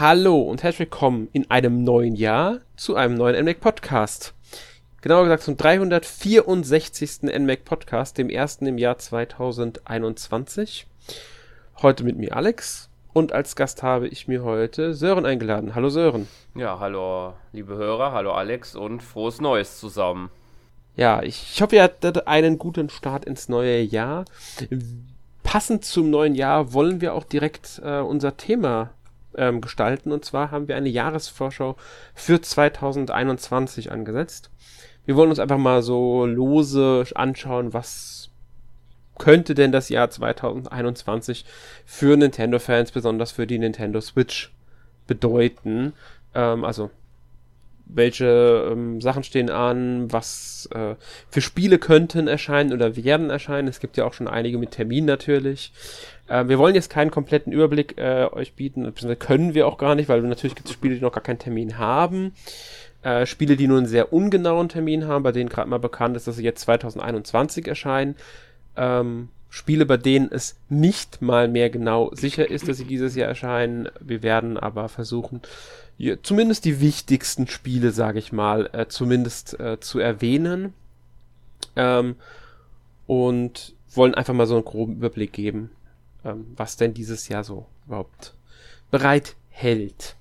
Hallo und herzlich willkommen in einem neuen Jahr zu einem neuen NMAC Podcast. Genauer gesagt zum 364. NMAC Podcast, dem ersten im Jahr 2021. Heute mit mir Alex und als Gast habe ich mir heute Sören eingeladen. Hallo Sören. Ja, hallo liebe Hörer, hallo Alex und frohes Neues zusammen. Ja, ich, ich hoffe, ihr hattet einen guten Start ins neue Jahr. Passend zum neuen Jahr wollen wir auch direkt äh, unser Thema ähm, gestalten. Und zwar haben wir eine Jahresvorschau für 2021 angesetzt. Wir wollen uns einfach mal so lose anschauen, was könnte denn das Jahr 2021 für Nintendo-Fans, besonders für die Nintendo Switch, bedeuten. Ähm, also welche ähm, Sachen stehen an, was äh, für Spiele könnten erscheinen oder werden erscheinen. Es gibt ja auch schon einige mit Termin natürlich. Äh, wir wollen jetzt keinen kompletten Überblick äh, euch bieten, beziehungsweise können wir auch gar nicht, weil natürlich gibt es Spiele, die noch gar keinen Termin haben. Äh, Spiele, die nur einen sehr ungenauen Termin haben, bei denen gerade mal bekannt ist, dass sie jetzt 2021 erscheinen. Ähm, Spiele, bei denen es nicht mal mehr genau sicher ist, dass sie dieses Jahr erscheinen. Wir werden aber versuchen, ja, zumindest die wichtigsten Spiele, sage ich mal, äh, zumindest äh, zu erwähnen. Ähm, und wollen einfach mal so einen groben Überblick geben, ähm, was denn dieses Jahr so überhaupt bereithält.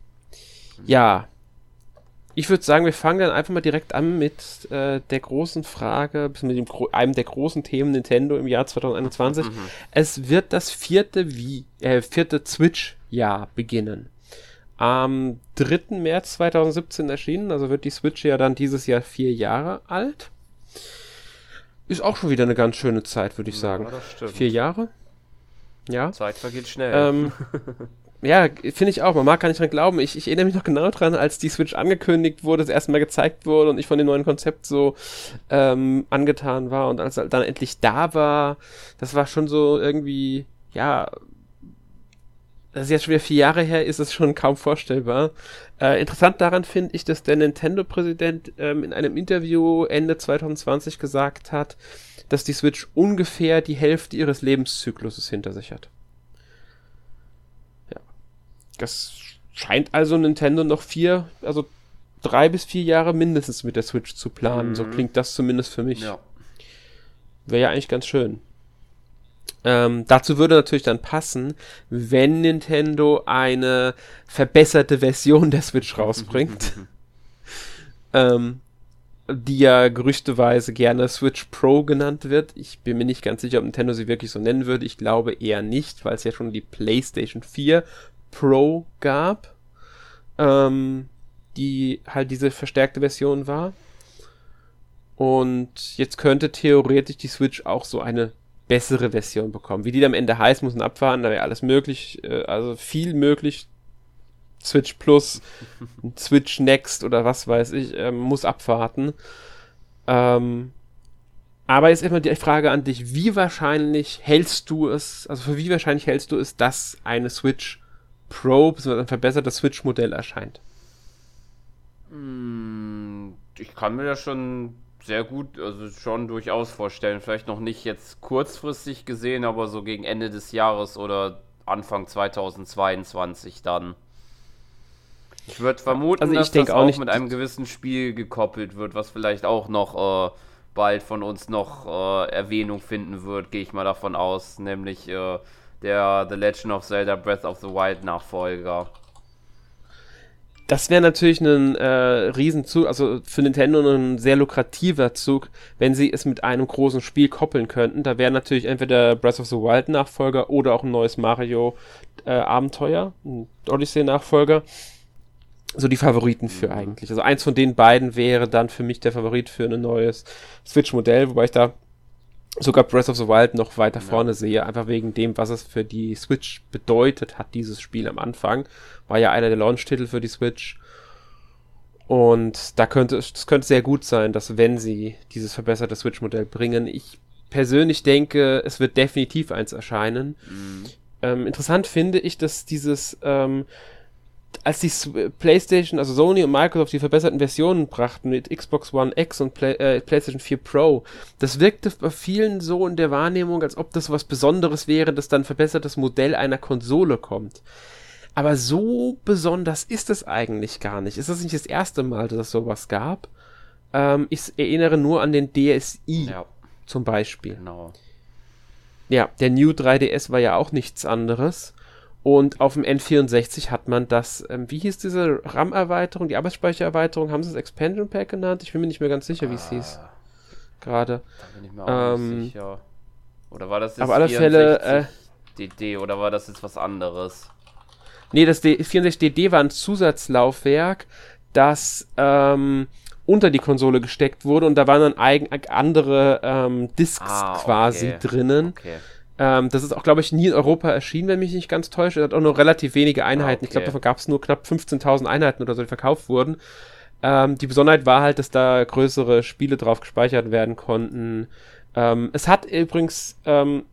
Ja, ich würde sagen, wir fangen dann einfach mal direkt an mit äh, der großen Frage, mit dem, einem der großen Themen Nintendo im Jahr 2021. Mhm. Es wird das vierte, äh, vierte Switch-Jahr beginnen. Am 3. März 2017 erschienen, also wird die Switch ja dann dieses Jahr vier Jahre alt. Ist auch schon wieder eine ganz schöne Zeit, würde ich sagen. Ja, das stimmt. Vier Jahre? Ja. Zeit vergeht schnell. Ähm, ja, finde ich auch. Man mag gar nicht dran glauben. Ich, ich erinnere mich noch genau dran, als die Switch angekündigt wurde, das erste Mal gezeigt wurde und ich von dem neuen Konzept so ähm, angetan war und als er dann endlich da war, das war schon so irgendwie, ja, das ist jetzt schon wieder vier Jahre her, ist es schon kaum vorstellbar. Äh, interessant daran finde ich, dass der Nintendo-Präsident ähm, in einem Interview Ende 2020 gesagt hat, dass die Switch ungefähr die Hälfte ihres Lebenszykluses hinter sich hat. Ja. Das scheint also Nintendo noch vier, also drei bis vier Jahre mindestens mit der Switch zu planen. Mhm. So klingt das zumindest für mich. Ja. Wäre ja eigentlich ganz schön. Ähm, dazu würde natürlich dann passen, wenn Nintendo eine verbesserte Version der Switch rausbringt. ähm, die ja gerüchteweise gerne Switch Pro genannt wird. Ich bin mir nicht ganz sicher, ob Nintendo sie wirklich so nennen würde. Ich glaube eher nicht, weil es ja schon die PlayStation 4 Pro gab, ähm, die halt diese verstärkte Version war. Und jetzt könnte theoretisch die Switch auch so eine bessere Version bekommen. Wie die am Ende heißt, muss man abfahren, da wäre alles möglich, äh, also viel möglich. Switch Plus, Switch Next oder was weiß ich, äh, muss abwarten. Ähm, aber jetzt immer die Frage an dich, wie wahrscheinlich hältst du es, also für wie wahrscheinlich hältst du es, dass eine Switch Pro, bzw. ein verbessertes Switch-Modell erscheint? Hm, ich kann mir das schon sehr gut, also schon durchaus vorstellen. Vielleicht noch nicht jetzt kurzfristig gesehen, aber so gegen Ende des Jahres oder Anfang 2022 dann. Ich würde vermuten, also ich dass das auch, auch mit einem gewissen Spiel gekoppelt wird, was vielleicht auch noch äh, bald von uns noch äh, Erwähnung finden wird, gehe ich mal davon aus, nämlich äh, der The Legend of Zelda Breath of the Wild Nachfolger. Das wäre natürlich ein äh, Riesenzug, also für Nintendo ein sehr lukrativer Zug, wenn sie es mit einem großen Spiel koppeln könnten. Da wäre natürlich entweder Breath of the Wild Nachfolger oder auch ein neues Mario äh, Abenteuer, ein Odyssey Nachfolger. So die Favoriten für mhm. eigentlich. Also eins von den beiden wäre dann für mich der Favorit für ein neues Switch-Modell, wobei ich da sogar Breath of the Wild noch weiter vorne ja. sehe, einfach wegen dem, was es für die Switch bedeutet hat, dieses Spiel am Anfang. War ja einer der Launch-Titel für die Switch. Und da könnte es könnte sehr gut sein, dass wenn sie dieses verbesserte Switch-Modell bringen, ich persönlich denke, es wird definitiv eins erscheinen. Mhm. Ähm, interessant finde ich, dass dieses ähm, als die PlayStation, also Sony und Microsoft die verbesserten Versionen brachten mit Xbox One X und Play, äh, PlayStation 4 Pro, das wirkte bei vielen so in der Wahrnehmung, als ob das was Besonderes wäre, dass dann verbessertes Modell einer Konsole kommt. Aber so besonders ist es eigentlich gar nicht. Ist das nicht das erste Mal, dass es sowas gab? Ähm, ich erinnere nur an den DSi ja. zum Beispiel. Genau. Ja, der New 3DS war ja auch nichts anderes. Und auf dem N64 hat man das, ähm, wie hieß diese RAM-Erweiterung, die Arbeitsspeichererweiterung, haben sie das Expansion Pack genannt? Ich bin mir nicht mehr ganz sicher, wie es hieß. Ah. Gerade. Da bin ich mir auch ähm, nicht sicher. Oder war das jetzt auf alle Fälle, äh, DD oder war das jetzt was anderes? Nee, das 64DD war ein Zusatzlaufwerk, das ähm, unter die Konsole gesteckt wurde und da waren dann eigen, andere ähm, Discs ah, okay. quasi drinnen. Okay. Ähm, das ist auch, glaube ich, nie in Europa erschienen, wenn mich nicht ganz täuscht. Es hat auch nur relativ wenige Einheiten. Ah, okay. Ich glaube, davon gab es nur knapp 15.000 Einheiten oder so, die verkauft wurden. Ähm, die Besonderheit war halt, dass da größere Spiele drauf gespeichert werden konnten. Ähm, es hat übrigens ähm,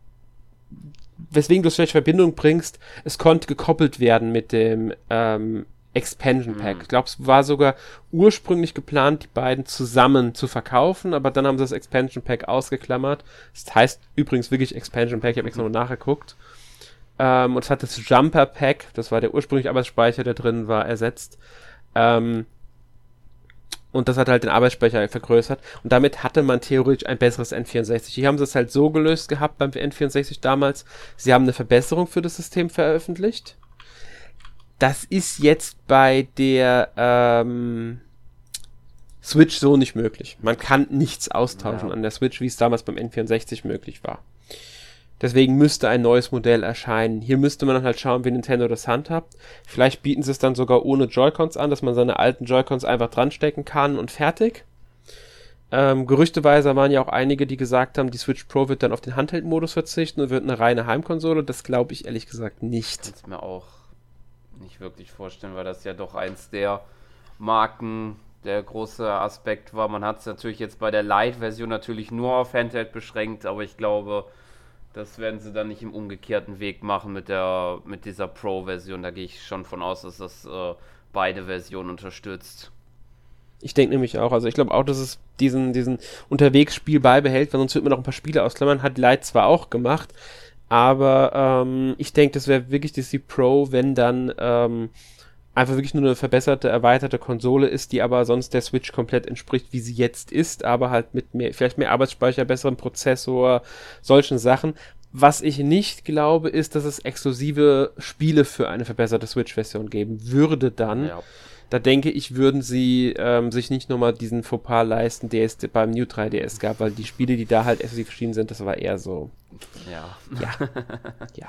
weswegen du es vielleicht Verbindung bringst, es konnte gekoppelt werden mit dem ähm, Expansion Pack. Mhm. Ich glaube, es war sogar ursprünglich geplant, die beiden zusammen zu verkaufen, aber dann haben sie das Expansion Pack ausgeklammert. Das heißt übrigens wirklich Expansion Pack, ich habe extra noch nachgeguckt. Ähm, und es hat das Jumper Pack, das war der ursprüngliche Arbeitsspeicher, der drin war, ersetzt. Ähm, und das hat halt den Arbeitsspeicher vergrößert. Und damit hatte man theoretisch ein besseres N64. Hier haben sie es halt so gelöst gehabt beim N64 damals. Sie haben eine Verbesserung für das System veröffentlicht. Das ist jetzt bei der ähm, Switch so nicht möglich. Man kann nichts austauschen ja. an der Switch, wie es damals beim N64 möglich war. Deswegen müsste ein neues Modell erscheinen. Hier müsste man dann halt schauen, wie Nintendo das handhabt. Vielleicht bieten sie es dann sogar ohne Joy-Cons an, dass man seine alten Joy-Cons einfach dran stecken kann und fertig. Ähm, gerüchteweise waren ja auch einige, die gesagt haben, die Switch Pro wird dann auf den Handheld-Modus verzichten und wird eine reine Heimkonsole. Das glaube ich ehrlich gesagt nicht. Ich mir auch nicht wirklich vorstellen, weil das ja doch eins der Marken, der große Aspekt war. Man hat es natürlich jetzt bei der Lite-Version natürlich nur auf Handheld beschränkt, aber ich glaube, das werden sie dann nicht im umgekehrten Weg machen mit der mit dieser Pro-Version. Da gehe ich schon von aus, dass das äh, beide Versionen unterstützt. Ich denke nämlich auch. Also ich glaube auch, dass es diesen, diesen Unterwegsspiel beibehält, weil sonst wird man noch ein paar Spiele ausklammern. Hat Light zwar auch gemacht, aber ähm, ich denke, das wäre wirklich die Pro, wenn dann ähm, einfach wirklich nur eine verbesserte, erweiterte Konsole ist, die aber sonst der Switch komplett entspricht, wie sie jetzt ist, aber halt mit mehr, vielleicht mehr Arbeitsspeicher, besserem Prozessor, solchen Sachen. Was ich nicht glaube, ist, dass es exklusive Spiele für eine verbesserte Switch-Version geben würde dann. Ja. Da denke ich, würden sie ähm, sich nicht nochmal diesen Fauxpas leisten, der es beim New 3DS gab, weil die Spiele, die da halt exklusiv erschienen sind, das war eher so. Ja. Ja. ja.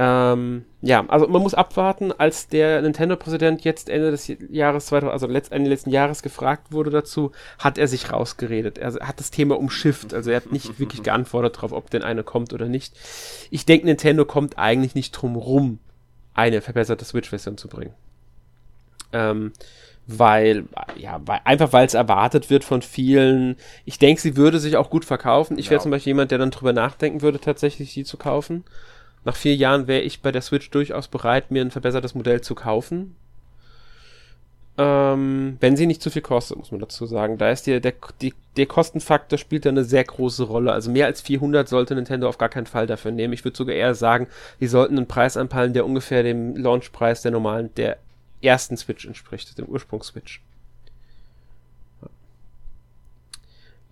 Ähm, ja, also man muss abwarten, als der Nintendo-Präsident jetzt Ende des Jahres 2000, also Ende letzten Jahres gefragt wurde dazu, hat er sich rausgeredet. Er hat das Thema umschifft, also er hat nicht wirklich geantwortet darauf, ob denn eine kommt oder nicht. Ich denke, Nintendo kommt eigentlich nicht drum rum, eine verbesserte Switch-Version zu bringen. Ähm, weil, ja, weil, einfach weil es erwartet wird von vielen. Ich denke, sie würde sich auch gut verkaufen. Ich wäre ja. zum Beispiel jemand, der dann drüber nachdenken würde, tatsächlich die zu kaufen. Nach vier Jahren wäre ich bei der Switch durchaus bereit, mir ein verbessertes Modell zu kaufen. Ähm, wenn sie nicht zu viel kostet, muss man dazu sagen. Da ist die, der, die, der Kostenfaktor spielt da eine sehr große Rolle. Also mehr als 400 sollte Nintendo auf gar keinen Fall dafür nehmen. Ich würde sogar eher sagen, die sollten einen Preis anpeilen, der ungefähr dem Launchpreis der normalen, der ersten Switch entspricht, dem Ursprungs-Switch.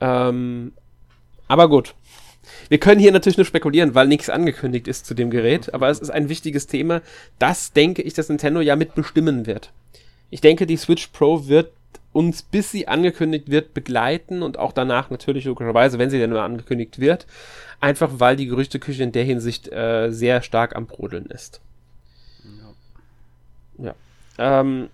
Ähm, aber gut, wir können hier natürlich nur spekulieren, weil nichts angekündigt ist zu dem Gerät, aber es ist ein wichtiges Thema, das denke ich, dass Nintendo ja mitbestimmen wird. Ich denke, die Switch Pro wird uns, bis sie angekündigt wird, begleiten und auch danach natürlich logischerweise, wenn sie denn nur angekündigt wird, einfach weil die Gerüchteküche in der Hinsicht äh, sehr stark am Brodeln ist. Ja. ja. Ähm,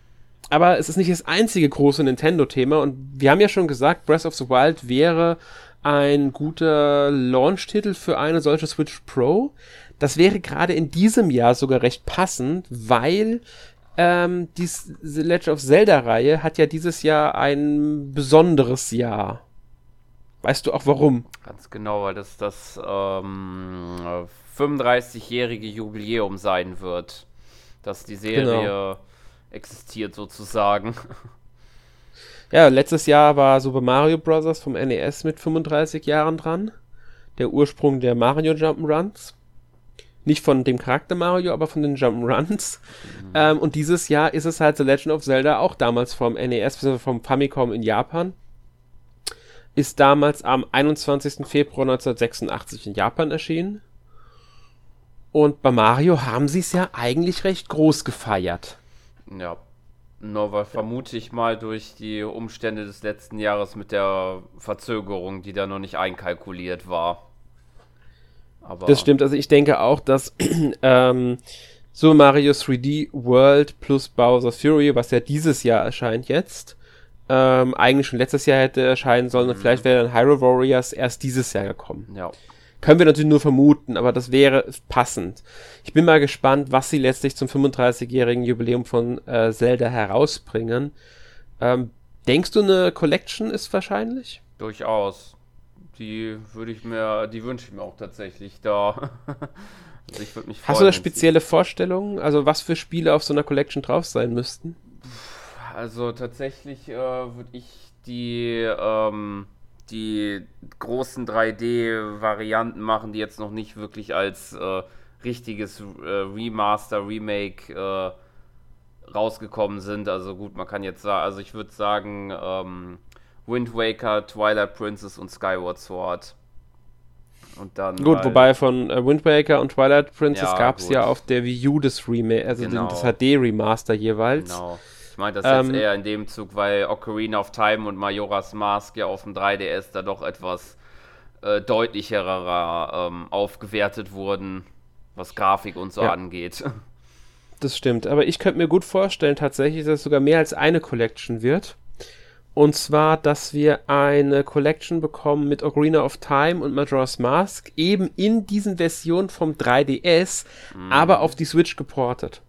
aber es ist nicht das einzige große Nintendo-Thema und wir haben ja schon gesagt, Breath of the Wild wäre ein guter Launch-Titel für eine solche Switch Pro. Das wäre gerade in diesem Jahr sogar recht passend, weil ähm, die The Legend of Zelda-Reihe hat ja dieses Jahr ein besonderes Jahr. Weißt du auch warum? Ganz genau, weil das das ähm, 35-jährige Jubiläum sein wird, dass die Serie genau. Existiert sozusagen. Ja, letztes Jahr war Super Mario Bros. vom NES mit 35 Jahren dran. Der Ursprung der Mario Jump'n'Runs. Nicht von dem Charakter Mario, aber von den Jump'n'Runs. Mhm. Ähm, und dieses Jahr ist es halt The Legend of Zelda, auch damals vom NES, bzw. vom Famicom in Japan. Ist damals am 21. Februar 1986 in Japan erschienen. Und bei Mario haben sie es ja eigentlich recht groß gefeiert. Ja. Nur weil vermute ich mal durch die Umstände des letzten Jahres mit der Verzögerung, die da noch nicht einkalkuliert war. Aber das stimmt, also ich denke auch, dass ähm, Super Mario 3D World plus Bowser's Fury, was ja dieses Jahr erscheint jetzt, ähm, eigentlich schon letztes Jahr hätte erscheinen sollen mhm. und vielleicht wäre dann Hyrule Warriors erst dieses Jahr gekommen. Ja. Können wir natürlich nur vermuten, aber das wäre passend. Ich bin mal gespannt, was sie letztlich zum 35-jährigen Jubiläum von äh, Zelda herausbringen. Ähm, denkst du, eine Collection ist wahrscheinlich? Durchaus. Die würde ich mir, die wünsche ich mir auch tatsächlich da. also ich mich freuen, Hast du da spezielle Vorstellungen, also was für Spiele auf so einer Collection drauf sein müssten? Also tatsächlich äh, würde ich die ähm, die großen 3D-Varianten machen, die jetzt noch nicht wirklich als äh, richtiges äh, Remaster, Remake äh, rausgekommen sind. Also gut, man kann jetzt sagen, also ich würde sagen, ähm, Wind Waker, Twilight Princess und Skyward Sword. Und dann gut, halt wobei von äh, Wind Waker und Twilight Princess ja, gab es ja auf der Wii U das Remake, also genau. das HD-Remaster jeweils. Genau. Ich meine das ähm, jetzt eher in dem Zug, weil Ocarina of Time und Majora's Mask ja auf dem 3DS da doch etwas äh, deutlicherer ähm, aufgewertet wurden, was Grafik und so ja. angeht. Das stimmt, aber ich könnte mir gut vorstellen tatsächlich, dass es sogar mehr als eine Collection wird. Und zwar, dass wir eine Collection bekommen mit Ocarina of Time und Majora's Mask, eben in diesen Versionen vom 3DS, mhm. aber auf die Switch geportet.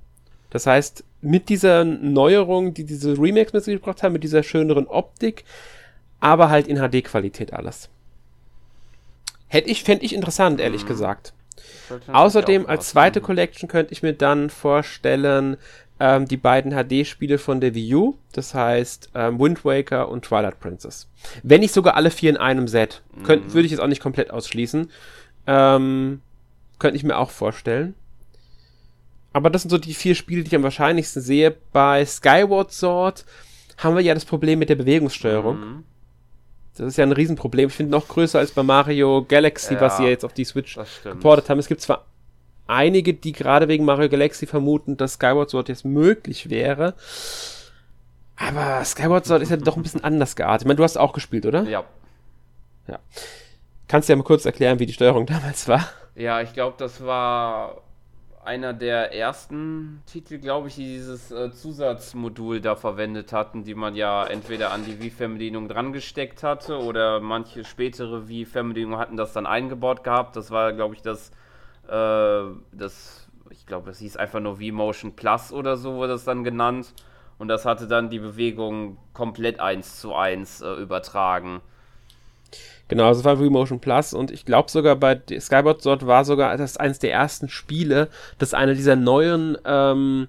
Das heißt, mit dieser Neuerung, die diese Remakes mit sich gebracht haben, mit dieser schöneren Optik, aber halt in HD-Qualität alles. Hätte ich, fände ich interessant, ehrlich mhm. gesagt. Außerdem als zweite Collection könnte ich mir dann vorstellen, ähm, die beiden HD-Spiele von der Wii U, das heißt ähm, Wind Waker und Twilight Princess. Wenn nicht sogar alle vier in einem Set. Mhm. Würde ich jetzt auch nicht komplett ausschließen. Ähm, könnte ich mir auch vorstellen. Aber das sind so die vier Spiele, die ich am wahrscheinlichsten sehe. Bei Skyward Sword haben wir ja das Problem mit der Bewegungssteuerung. Mhm. Das ist ja ein Riesenproblem. Ich finde noch größer als bei Mario Galaxy, ja, was sie jetzt auf die Switch geportet haben. Es gibt zwar einige, die gerade wegen Mario Galaxy vermuten, dass Skyward Sword jetzt möglich wäre. Aber Skyward Sword ist ja doch ein bisschen anders geartet. Ich meine, du hast auch gespielt, oder? Ja. Ja. Kannst du ja mal kurz erklären, wie die Steuerung damals war? Ja, ich glaube, das war einer der ersten Titel, glaube ich, die dieses äh, Zusatzmodul da verwendet hatten, die man ja entweder an die Wii-Fernbedienung dran gesteckt hatte oder manche spätere Wii-Fernbedienungen hatten das dann eingebaut gehabt. Das war, glaube ich, das, äh, das, ich glaube, das hieß einfach nur Wii-Motion Plus oder so wurde das dann genannt. Und das hatte dann die Bewegung komplett eins zu eins äh, übertragen. Genau, das war Remotion Plus und ich glaube sogar bei Skyward Sword war sogar das eines der ersten Spiele, das eine dieser neuen ähm,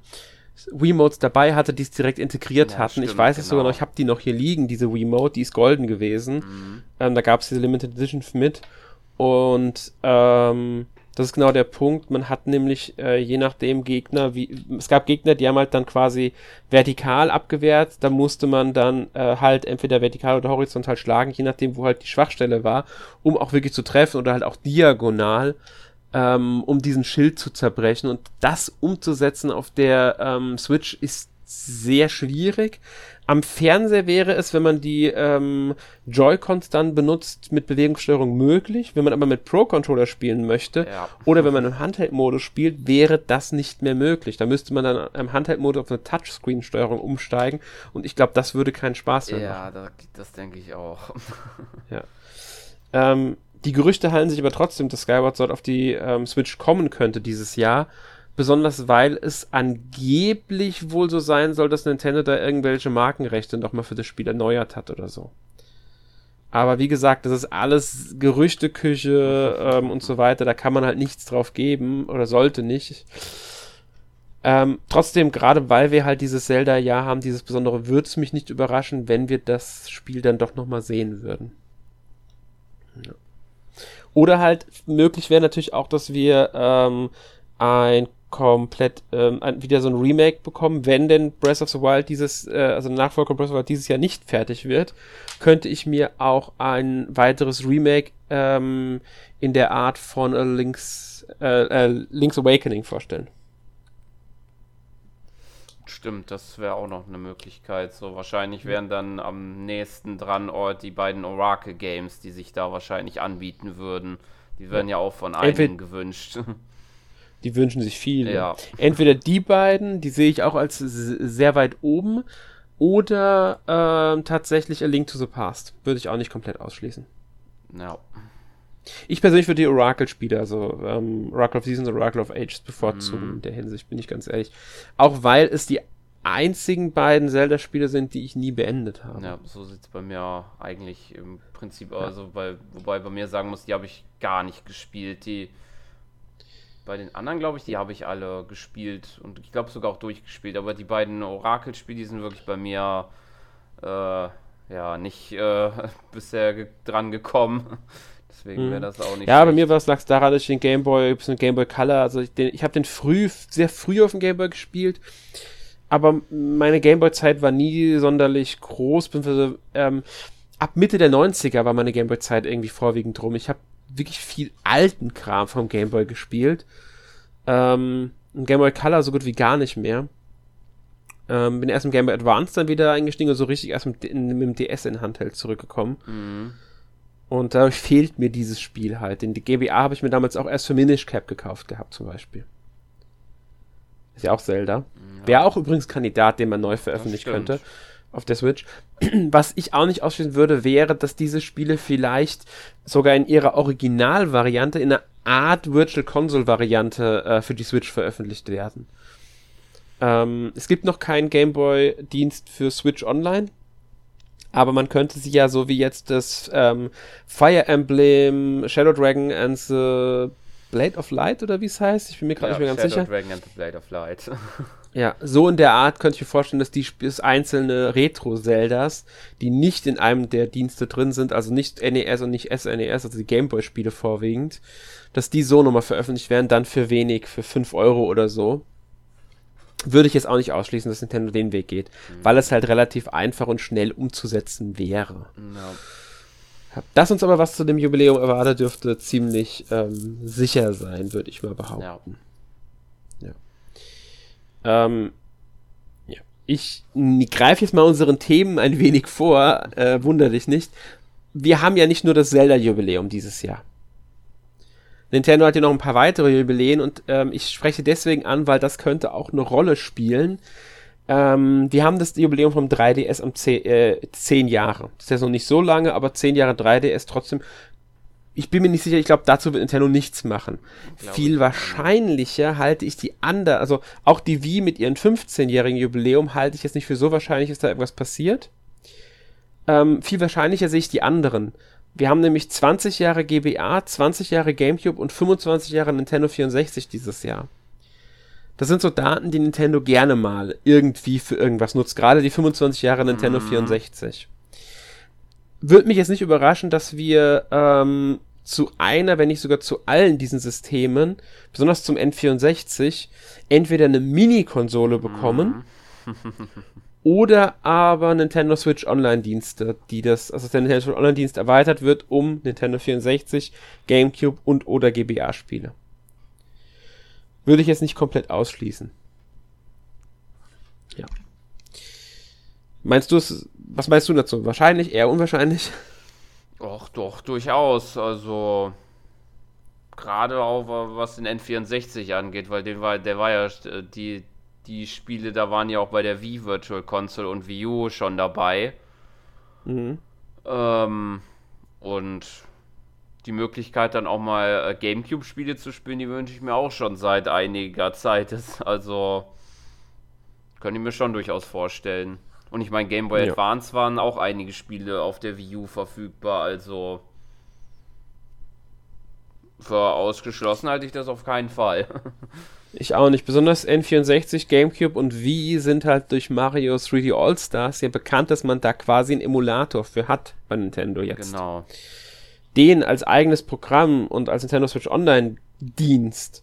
Wiimotes dabei hatte, die es direkt integriert ja, hatten. Stimmt, ich weiß es sogar noch, ich habe die noch hier liegen, diese Wiimote, die ist golden gewesen. Mhm. Ähm, da gab es diese Limited Edition mit und ähm, das ist genau der Punkt. Man hat nämlich äh, je nachdem Gegner, wie es gab Gegner, die haben halt dann quasi vertikal abgewehrt. Da musste man dann äh, halt entweder vertikal oder horizontal schlagen, je nachdem, wo halt die Schwachstelle war, um auch wirklich zu treffen oder halt auch diagonal, ähm, um diesen Schild zu zerbrechen. Und das umzusetzen auf der ähm, Switch ist sehr schwierig. Am Fernseher wäre es, wenn man die ähm, Joy-Cons dann benutzt, mit Bewegungssteuerung möglich. Wenn man aber mit Pro-Controller spielen möchte ja. oder wenn man im Handheld-Modus spielt, wäre das nicht mehr möglich. Da müsste man dann im Handheld-Modus auf eine Touchscreen-Steuerung umsteigen und ich glaube, das würde keinen Spaß mehr ja, machen. Ja, das denke ich auch. ja. Ähm, die Gerüchte halten sich aber trotzdem, dass Skyward Sword auf die ähm, Switch kommen könnte dieses Jahr. Besonders weil es angeblich wohl so sein soll, dass Nintendo da irgendwelche Markenrechte nochmal für das Spiel erneuert hat oder so. Aber wie gesagt, das ist alles Gerüchteküche ähm, und so weiter. Da kann man halt nichts drauf geben oder sollte nicht. Ähm, trotzdem, gerade weil wir halt dieses Zelda-Jahr haben, dieses Besondere, würde es mich nicht überraschen, wenn wir das Spiel dann doch nochmal sehen würden. Ja. Oder halt möglich wäre natürlich auch, dass wir ähm, ein komplett ähm, wieder so ein Remake bekommen, wenn denn Breath of the Wild dieses, äh, also Nachfolger Breath of the Wild dieses Jahr nicht fertig wird, könnte ich mir auch ein weiteres Remake ähm, in der Art von A Link's, äh, äh, Link's Awakening vorstellen. Stimmt, das wäre auch noch eine Möglichkeit. So wahrscheinlich wären dann am nächsten dran Ort die beiden Oracle Games, die sich da wahrscheinlich anbieten würden. Die werden ja, ja auch von einigen gewünscht. Die wünschen sich viel. Ja. Entweder die beiden, die sehe ich auch als sehr weit oben, oder ähm, tatsächlich A Link to the Past. Würde ich auch nicht komplett ausschließen. Ja. Ich persönlich würde die Oracle-Spiele, also ähm, Oracle of Seasons und Oracle of Ages bevorzugen mm. in der Hinsicht, bin ich ganz ehrlich. Auch weil es die einzigen beiden Zelda-Spiele sind, die ich nie beendet habe. Ja, so sieht es bei mir eigentlich im Prinzip aus. Ja. Also, bei, wobei bei mir sagen muss, die habe ich gar nicht gespielt. Die bei den anderen, glaube ich, die habe ich alle gespielt und ich glaube sogar auch durchgespielt. Aber die beiden Orakel-Spiele, die sind wirklich bei mir äh, ja nicht äh, bisher ge dran gekommen. Deswegen wäre mhm. das auch nicht. Ja, schlecht. bei mir war es lag daran, dass ich den Game Boy, den Game Boy Color, also ich, ich habe den früh, sehr früh auf dem Game Boy gespielt. Aber meine Game Boy Zeit war nie sonderlich groß. Ähm, ab Mitte der 90er war meine Game Boy Zeit irgendwie vorwiegend drum. Ich habe wirklich viel alten Kram vom Game Boy gespielt. Ähm, Game Boy Color so gut wie gar nicht mehr. Ähm, bin erst im Game Boy Advance dann wieder eingestiegen und so richtig erst mit, in, mit dem DS in Handheld zurückgekommen. Mhm. Und dadurch fehlt mir dieses Spiel halt. Den GBA habe ich mir damals auch erst für Minish Cap gekauft gehabt, zum Beispiel. Ist ja auch Zelda. Ja. Wäre auch übrigens Kandidat, den man neu veröffentlichen könnte auf der Switch. Was ich auch nicht ausschließen würde, wäre, dass diese Spiele vielleicht sogar in ihrer Originalvariante in einer Art Virtual Console Variante äh, für die Switch veröffentlicht werden. Ähm, es gibt noch keinen Gameboy Dienst für Switch Online, aber man könnte sie ja so wie jetzt das ähm, Fire Emblem, Shadow Dragon and the Blade of Light oder wie es heißt, ich bin mir gerade ja, nicht mehr ganz Shadow sicher. Dragon and the Blade of Light. Ja, so in der Art könnte ich mir vorstellen, dass die dass einzelne Retro-Zeldas, die nicht in einem der Dienste drin sind, also nicht NES und nicht SNES, also die Gameboy-Spiele vorwiegend, dass die so nochmal veröffentlicht werden, dann für wenig, für 5 Euro oder so. Würde ich jetzt auch nicht ausschließen, dass Nintendo den Weg geht, mhm. weil es halt relativ einfach und schnell umzusetzen wäre. No. Das uns aber was zu dem Jubiläum erwartet, dürfte ziemlich ähm, sicher sein, würde ich mal behaupten. Ja. Ähm, ja. Ich greife jetzt mal unseren Themen ein wenig vor, äh, wunder dich nicht. Wir haben ja nicht nur das Zelda-Jubiläum dieses Jahr. Nintendo hat ja noch ein paar weitere Jubiläen und ähm, ich spreche deswegen an, weil das könnte auch eine Rolle spielen. Ähm, wir haben das Jubiläum vom 3DS um 10, äh, 10 Jahre. Das ist ja noch nicht so lange, aber 10 Jahre 3DS trotzdem ich bin mir nicht sicher, ich glaube, dazu wird Nintendo nichts machen. Viel wahrscheinlicher halte ich die andere, also auch die Wii mit ihrem 15-jährigen Jubiläum halte ich jetzt nicht für so wahrscheinlich, dass da irgendwas passiert. Ähm, viel wahrscheinlicher sehe ich die anderen. Wir haben nämlich 20 Jahre GBA, 20 Jahre GameCube und 25 Jahre Nintendo 64 dieses Jahr. Das sind so Daten, die Nintendo gerne mal irgendwie für irgendwas nutzt. Gerade die 25 Jahre Nintendo mhm. 64 würde mich jetzt nicht überraschen, dass wir ähm, zu einer, wenn nicht sogar zu allen diesen Systemen, besonders zum N64, entweder eine Mini-Konsole bekommen oder aber Nintendo Switch Online-Dienste, die das, also der Nintendo Switch Online-Dienst erweitert wird um Nintendo 64, GameCube und oder GBA-Spiele. Würde ich jetzt nicht komplett ausschließen. Ja. Meinst du es, was meinst du dazu? Wahrscheinlich, eher unwahrscheinlich? Doch, doch, durchaus. Also, gerade auch was den N64 angeht, weil den war, der war ja, äh, die, die Spiele, da waren ja auch bei der Wii Virtual Console und Wii U schon dabei. Mhm. Ähm, und die Möglichkeit dann auch mal äh, Gamecube-Spiele zu spielen, die wünsche ich mir auch schon seit einiger Zeit. Also, könnte ich mir schon durchaus vorstellen. Und ich meine, Game Boy ja. Advance waren auch einige Spiele auf der Wii U verfügbar, also für ausgeschlossen halte ich das auf keinen Fall. Ich auch nicht. Besonders N64, GameCube und Wii sind halt durch Mario 3D All-Stars ja bekannt, dass man da quasi einen Emulator für hat bei Nintendo jetzt. Genau. den als eigenes Programm und als Nintendo Switch Online Dienst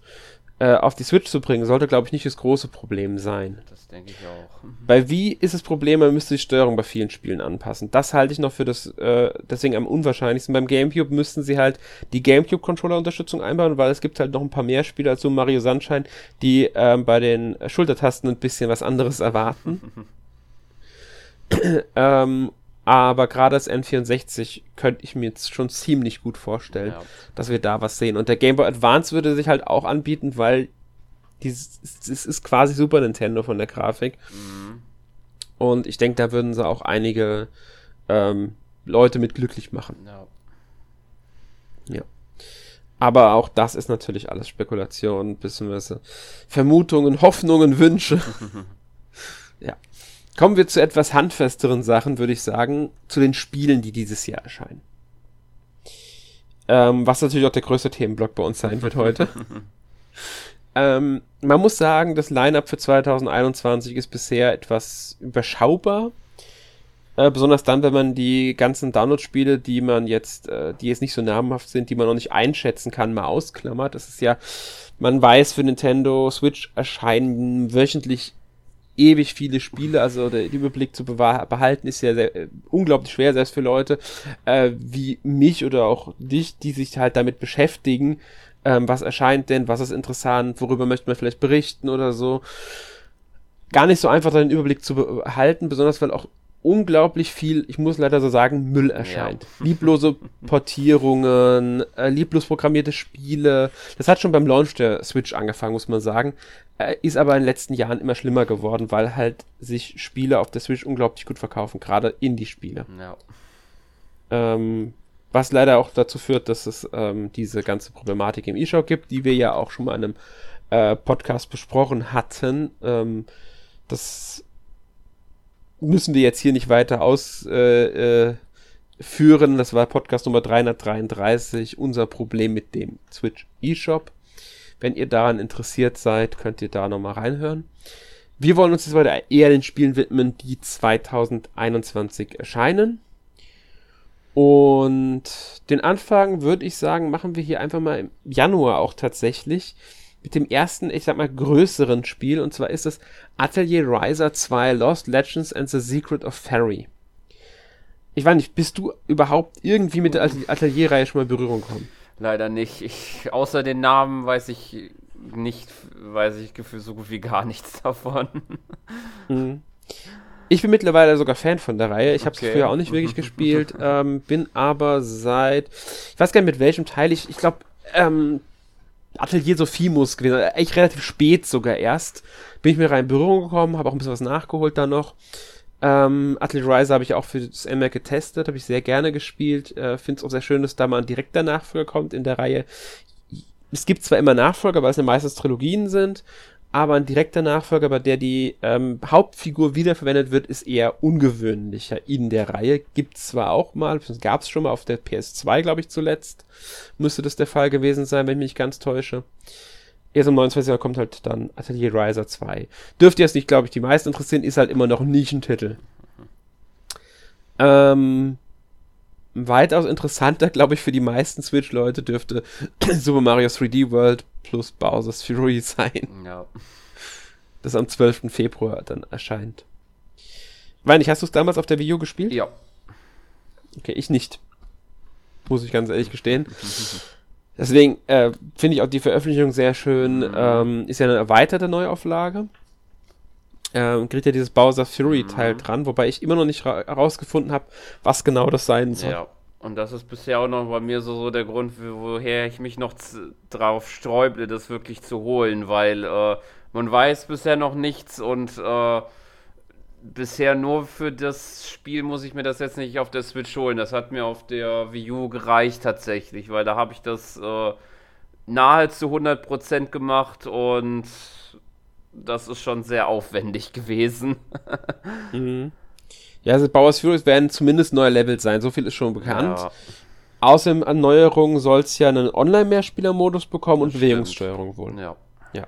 äh, auf die Switch zu bringen, sollte, glaube ich, nicht das große Problem sein. Das denke ich auch. Mhm. Bei Wii ist das Problem, man müsste die Steuerung bei vielen Spielen anpassen. Das halte ich noch für das, äh, deswegen am unwahrscheinlichsten. Beim GameCube müssten sie halt die GameCube-Controller-Unterstützung einbauen, weil es gibt halt noch ein paar mehr Spiele als so Mario Sunshine, die ähm, bei den Schultertasten ein bisschen was anderes erwarten. ähm, aber gerade das N64 könnte ich mir jetzt schon ziemlich gut vorstellen, ja. dass wir da was sehen. Und der Game Boy Advance würde sich halt auch anbieten, weil es ist quasi Super Nintendo von der Grafik. Mhm. Und ich denke, da würden sie auch einige ähm, Leute mit glücklich machen. Ja. ja. Aber auch das ist natürlich alles Spekulation, beziehungsweise Vermutungen, Hoffnungen, Wünsche. ja. Kommen wir zu etwas handfesteren Sachen, würde ich sagen, zu den Spielen, die dieses Jahr erscheinen. Ähm, was natürlich auch der größte Themenblock bei uns sein wird heute. ähm, man muss sagen, das Line-up für 2021 ist bisher etwas überschaubar. Äh, besonders dann, wenn man die ganzen Download-Spiele, die man jetzt, äh, die jetzt nicht so namhaft sind, die man noch nicht einschätzen kann, mal ausklammert. Das ist ja, man weiß, für Nintendo Switch erscheinen wöchentlich ewig viele Spiele, also der Überblick zu behalten ist ja sehr, äh, unglaublich schwer, selbst für Leute äh, wie mich oder auch dich, die sich halt damit beschäftigen, ähm, was erscheint denn, was ist interessant, worüber möchte man vielleicht berichten oder so. Gar nicht so einfach, den Überblick zu behalten, besonders weil auch unglaublich viel, ich muss leider so sagen, Müll erscheint. Ja. Lieblose Portierungen, äh, lieblos programmierte Spiele. Das hat schon beim Launch der Switch angefangen, muss man sagen. Äh, ist aber in den letzten Jahren immer schlimmer geworden, weil halt sich Spiele auf der Switch unglaublich gut verkaufen, gerade Indie-Spiele. Ja. Ähm, was leider auch dazu führt, dass es ähm, diese ganze Problematik im eShop gibt, die wir ja auch schon mal in einem äh, Podcast besprochen hatten. Ähm, das müssen wir jetzt hier nicht weiter ausführen. Äh, äh, das war Podcast Nummer 333, unser Problem mit dem Switch eShop. Wenn ihr daran interessiert seid, könnt ihr da nochmal reinhören. Wir wollen uns jetzt weiter eher den Spielen widmen, die 2021 erscheinen. Und den Anfang würde ich sagen, machen wir hier einfach mal im Januar auch tatsächlich mit dem ersten, ich sag mal, größeren Spiel. Und zwar ist es Atelier Riser 2 Lost Legends and the Secret of Fairy. Ich weiß nicht, bist du überhaupt irgendwie mit der Atelierreihe schon mal in Berührung gekommen? Leider nicht. Ich, außer den Namen weiß ich nicht, weiß ich so gut wie gar nichts davon. Mhm. Ich bin mittlerweile sogar Fan von der Reihe. Ich habe es okay. früher auch nicht wirklich gespielt, ähm, bin aber seit, ich weiß gar nicht mit welchem Teil ich, ich glaube, ähm, Atelier Sophimus gewesen, echt relativ spät sogar erst. Bin ich mir rein in Berührung gekommen, habe auch ein bisschen was nachgeholt da noch. Ähm, Atelier Riser habe ich auch für das MR getestet, habe ich sehr gerne gespielt. Äh, Finde es auch sehr schön, dass da mal ein direkter Nachfolger kommt in der Reihe. Es gibt zwar immer Nachfolger, weil es ja meistens Trilogien sind, aber ein direkter Nachfolger, bei der die ähm, Hauptfigur wiederverwendet wird, ist eher ungewöhnlicher in der Reihe. Gibt zwar auch mal, gab es schon mal auf der PS2, glaube ich, zuletzt. Müsste das der Fall gewesen sein, wenn ich mich ganz täusche. Erst am 29. kommt halt dann Atelier Riser 2. Dürfte jetzt nicht, glaube ich, die meisten interessieren, ist halt immer noch ein Nischentitel. Ähm, weitaus interessanter, glaube ich, für die meisten Switch-Leute dürfte Super Mario 3D World plus Bowser's Fury sein. Ja. Das am 12. Februar dann erscheint. Weinig, hast du es damals auf der Wii U gespielt? Ja. Okay, ich nicht. Muss ich ganz ehrlich gestehen. Deswegen äh, finde ich auch die Veröffentlichung sehr schön. Mhm. Ähm, ist ja eine erweiterte Neuauflage ähm, kriegt ja dieses Bowser Fury Teil mhm. dran, wobei ich immer noch nicht herausgefunden habe, was genau das sein soll. Ja. Und das ist bisher auch noch bei mir so, so der Grund, woher ich mich noch drauf sträuble, das wirklich zu holen, weil äh, man weiß bisher noch nichts und äh, bisher nur für das Spiel muss ich mir das jetzt nicht auf der Switch holen. Das hat mir auf der Wii U gereicht tatsächlich, weil da habe ich das äh, nahezu 100% gemacht und das ist schon sehr aufwendig gewesen. mhm. Ja, also Bowers Fury werden zumindest neue Levels sein, so viel ist schon bekannt. Ja. Außerdem an Neuerungen soll es ja einen Online-Mehrspieler-Modus bekommen und Bewegungssteuerung wohl. Ja. ja.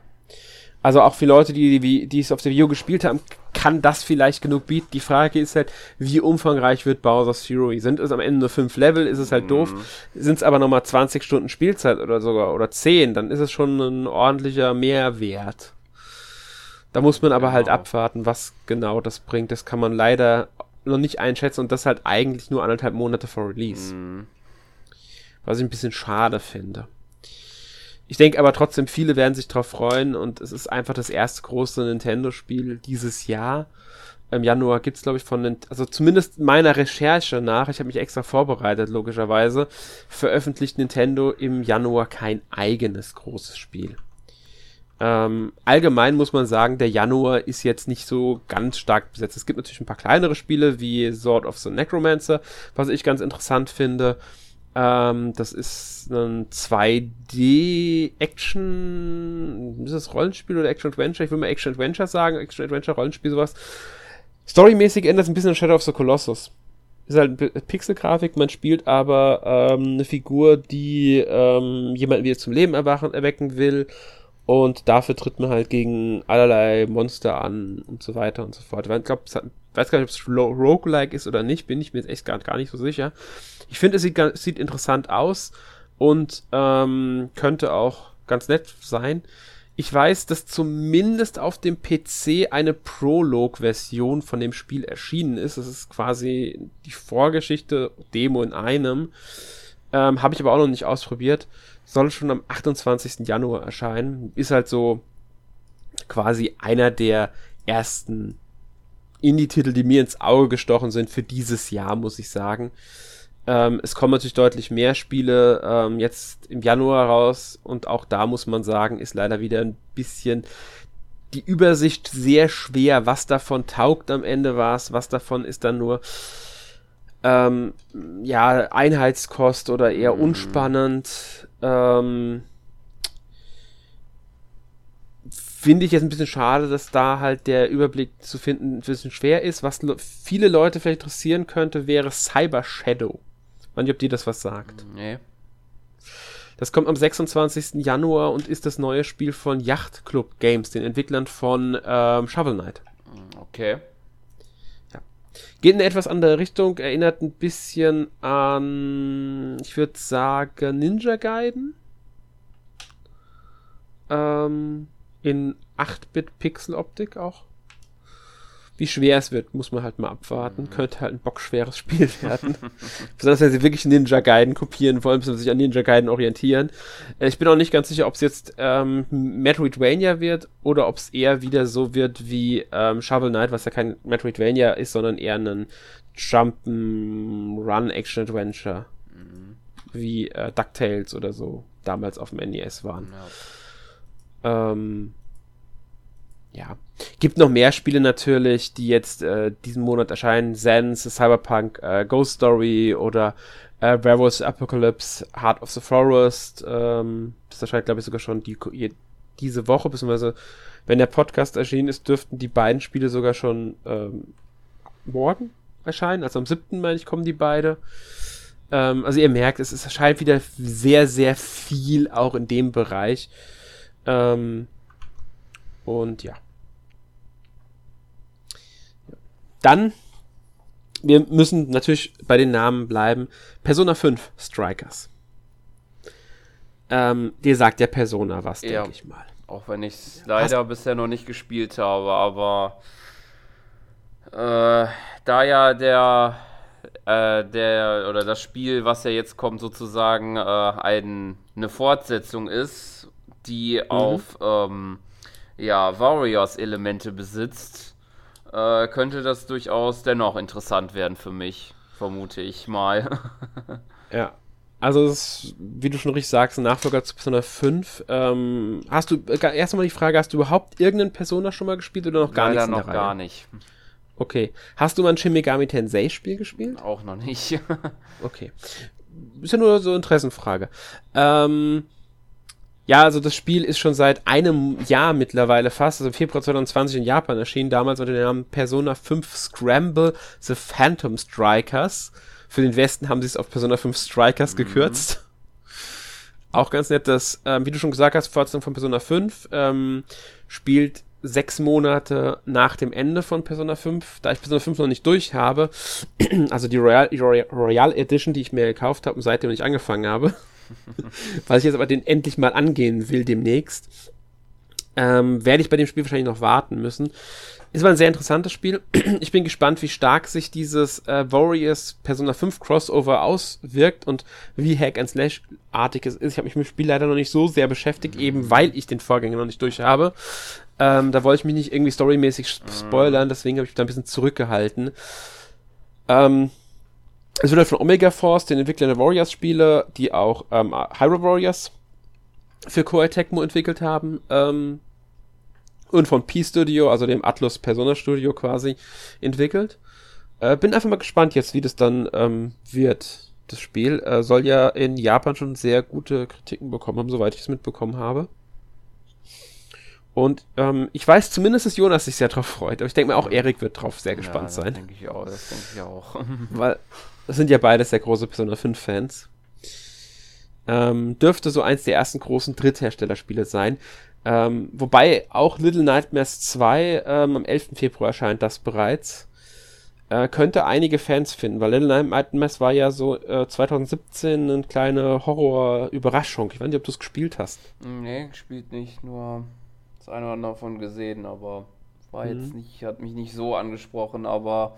Also auch für Leute, die, die, die es auf der Video gespielt haben, kann das vielleicht genug bieten. Die Frage ist halt, wie umfangreich wird Bowser's Fury? Sind es am Ende nur fünf Level, ist es halt mhm. doof. Sind es aber nochmal 20 Stunden Spielzeit oder sogar, oder 10, dann ist es schon ein ordentlicher Mehrwert. Da muss man aber halt genau. halt abwarten, was genau das bringt. Das kann man leider noch nicht einschätzen und das halt eigentlich nur anderthalb Monate vor Release. Mhm. Was ich ein bisschen schade finde. Ich denke aber trotzdem, viele werden sich drauf freuen und es ist einfach das erste große Nintendo-Spiel dieses Jahr. Im Januar gibt es, glaube ich, von, also zumindest meiner Recherche nach, ich habe mich extra vorbereitet, logischerweise, veröffentlicht Nintendo im Januar kein eigenes großes Spiel. Ähm, allgemein muss man sagen, der Januar ist jetzt nicht so ganz stark besetzt. Es gibt natürlich ein paar kleinere Spiele wie Sword of the Necromancer, was ich ganz interessant finde. Ähm, das ist ein 2D-Action. Ist das Rollenspiel oder Action-Adventure? Ich will mal Action-Adventure sagen. Action-Adventure, Rollenspiel, sowas. Storymäßig ändert es ein bisschen an Shadow of the Colossus. Ist halt Pixel-Grafik, man spielt aber ähm, eine Figur, die ähm, jemanden wieder zum Leben erwachen, erwecken will. Und dafür tritt man halt gegen allerlei Monster an und so weiter und so fort. Ich glaube, weiß gar nicht, ob es Roguelike ist oder nicht, bin ich mir jetzt echt gar, gar nicht so sicher. Ich finde, es sieht, sieht interessant aus und ähm, könnte auch ganz nett sein. Ich weiß, dass zumindest auf dem PC eine Prolog-Version von dem Spiel erschienen ist. Das ist quasi die Vorgeschichte, Demo in einem. Ähm, Habe ich aber auch noch nicht ausprobiert. Soll schon am 28. Januar erscheinen. Ist halt so quasi einer der ersten Indie-Titel, die mir ins Auge gestochen sind für dieses Jahr, muss ich sagen. Ähm, es kommen natürlich deutlich mehr Spiele ähm, jetzt im Januar raus und auch da muss man sagen, ist leider wieder ein bisschen die Übersicht sehr schwer. Was davon taugt am Ende was, was davon ist dann nur ähm, ja Einheitskost oder eher mhm. unspannend. Ähm, finde ich jetzt ein bisschen schade, dass da halt der Überblick zu finden ein bisschen schwer ist. Was viele Leute vielleicht interessieren könnte, wäre Cyber Shadow. Ich weiß nicht, ob dir das was sagt. Nee. Das kommt am 26. Januar und ist das neue Spiel von Yacht Club Games, den Entwicklern von ähm, Shovel Knight. Okay. Geht in eine etwas andere Richtung, erinnert ein bisschen an, ich würde sagen, Ninja Gaiden. Ähm, in 8-Bit-Pixel-Optik auch. Wie schwer es wird, muss man halt mal abwarten. Mhm. Könnte halt ein bockschweres Spiel werden. Besonders wenn sie wirklich Ninja Gaiden kopieren wollen, müssen sie sich an Ninja Gaiden orientieren. Äh, ich bin auch nicht ganz sicher, ob es jetzt ähm, Metroidvania wird oder ob es eher wieder so wird wie ähm, Shovel Knight, was ja kein Metroidvania ist, sondern eher ein Jump'n'Run Action Adventure. Mhm. Wie äh, DuckTales oder so damals auf dem NES waren. Ja. Ähm, ja. Gibt noch mehr Spiele natürlich, die jetzt äh, diesen Monat erscheinen. Sense, Cyberpunk, äh, Ghost Story oder äh, Werewolves Apocalypse, Heart of the Forest. Ähm, das erscheint, glaube ich, sogar schon die, diese Woche, beziehungsweise wenn der Podcast erschienen ist, dürften die beiden Spiele sogar schon ähm, morgen erscheinen. Also am 7. meine ich, kommen die beide. Ähm, also ihr merkt, es, es erscheint wieder sehr, sehr viel auch in dem Bereich. Ähm, und ja. Dann, wir müssen natürlich bei den Namen bleiben. Persona 5 Strikers. Ähm, dir sagt der Persona was, ja, denke ich mal. Auch wenn ich es leider Hast bisher noch nicht gespielt habe, aber äh, da ja der äh, der oder das Spiel, was ja jetzt kommt, sozusagen äh, ein, eine Fortsetzung ist, die mhm. auf ähm, ja, Warriors-Elemente besitzt, äh, könnte das durchaus dennoch interessant werden für mich, vermute ich mal. ja. Also, ist, wie du schon richtig sagst, ein Nachfolger zu Persona 5. Ähm, hast du, äh, erst einmal die Frage, hast du überhaupt irgendeinen Persona schon mal gespielt oder noch gar Leider nichts? noch gar nicht. Okay. Hast du mal ein Shin Megami Tensei Spiel gespielt? Auch noch nicht. okay. Ist ja nur so eine Interessenfrage. Ähm, ja, also das Spiel ist schon seit einem Jahr mittlerweile fast, also Februar 2020 in Japan erschienen, damals unter dem Namen Persona 5 Scramble The Phantom Strikers. Für den Westen haben sie es auf Persona 5 Strikers mhm. gekürzt. Auch ganz nett, dass, ähm, wie du schon gesagt hast, Fortsetzung von Persona 5 ähm, spielt sechs Monate nach dem Ende von Persona 5, da ich Persona 5 noch nicht durch habe, also die Royal, Royal Edition, die ich mir gekauft habe und seitdem nicht angefangen habe, weil ich jetzt aber den endlich mal angehen will demnächst, ähm, werde ich bei dem Spiel wahrscheinlich noch warten müssen. Es war ein sehr interessantes Spiel. Ich bin gespannt, wie stark sich dieses äh, Warriors Persona 5 Crossover auswirkt und wie Hack and Slash artig es ist. Ich habe mich mit dem Spiel leider noch nicht so sehr beschäftigt, eben weil ich den Vorgänger noch nicht durch habe. Ähm, da wollte ich mich nicht irgendwie storymäßig spoilern, deswegen habe ich da ein bisschen zurückgehalten. Ähm, es wird halt von Omega Force, den Entwicklern der Warriors-Spiele, die auch ähm, Hyrule Warriors für Koei Tecmo entwickelt haben, ähm, und von P-Studio, also dem Atlus Persona Studio quasi, entwickelt. Äh, bin einfach mal gespannt jetzt, wie das dann ähm, wird. Das Spiel äh, soll ja in Japan schon sehr gute Kritiken bekommen haben, soweit ich es mitbekommen habe. Und ähm, ich weiß zumindest, dass Jonas sich sehr drauf freut. Aber ich denke mir auch, Erik wird drauf sehr gespannt ja, sein. Denke ich auch, das denke ich auch. Weil das sind ja beide sehr große Persona 5 Fans. Ähm, dürfte so eins der ersten großen Drittherstellerspiele sein. Ähm, wobei auch Little Nightmares 2 ähm, am 11. Februar erscheint das bereits. Äh, könnte einige Fans finden, weil Little Nightmares war ja so äh, 2017 eine kleine Horror-Überraschung. Ich weiß nicht, ob du es gespielt hast. Nee, gespielt nicht, nur das eine oder andere davon gesehen, aber war mhm. jetzt nicht, hat mich nicht so angesprochen, aber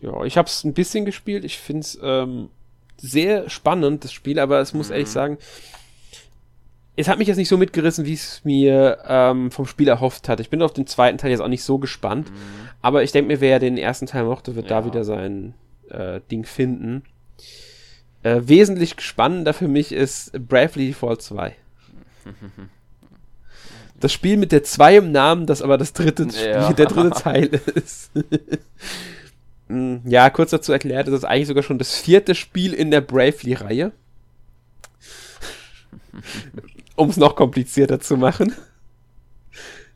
ja, ich habe es ein bisschen gespielt. Ich finde es ähm, sehr spannend, das Spiel, aber es muss mhm. ehrlich sagen, es hat mich jetzt nicht so mitgerissen, wie es mir ähm, vom Spiel erhofft hat. Ich bin auf den zweiten Teil jetzt auch nicht so gespannt. Mhm. Aber ich denke mir, wer den ersten Teil mochte, wird ja. da wieder sein äh, Ding finden. Äh, wesentlich spannender für mich ist Bravely Default 2. Das Spiel mit der 2 im Namen, das aber das dritte ja. Spiel, der dritte Teil ist. Hm, ja, kurz dazu erklärt, das ist eigentlich sogar schon das vierte Spiel in der Bravely-Reihe um es noch komplizierter zu machen.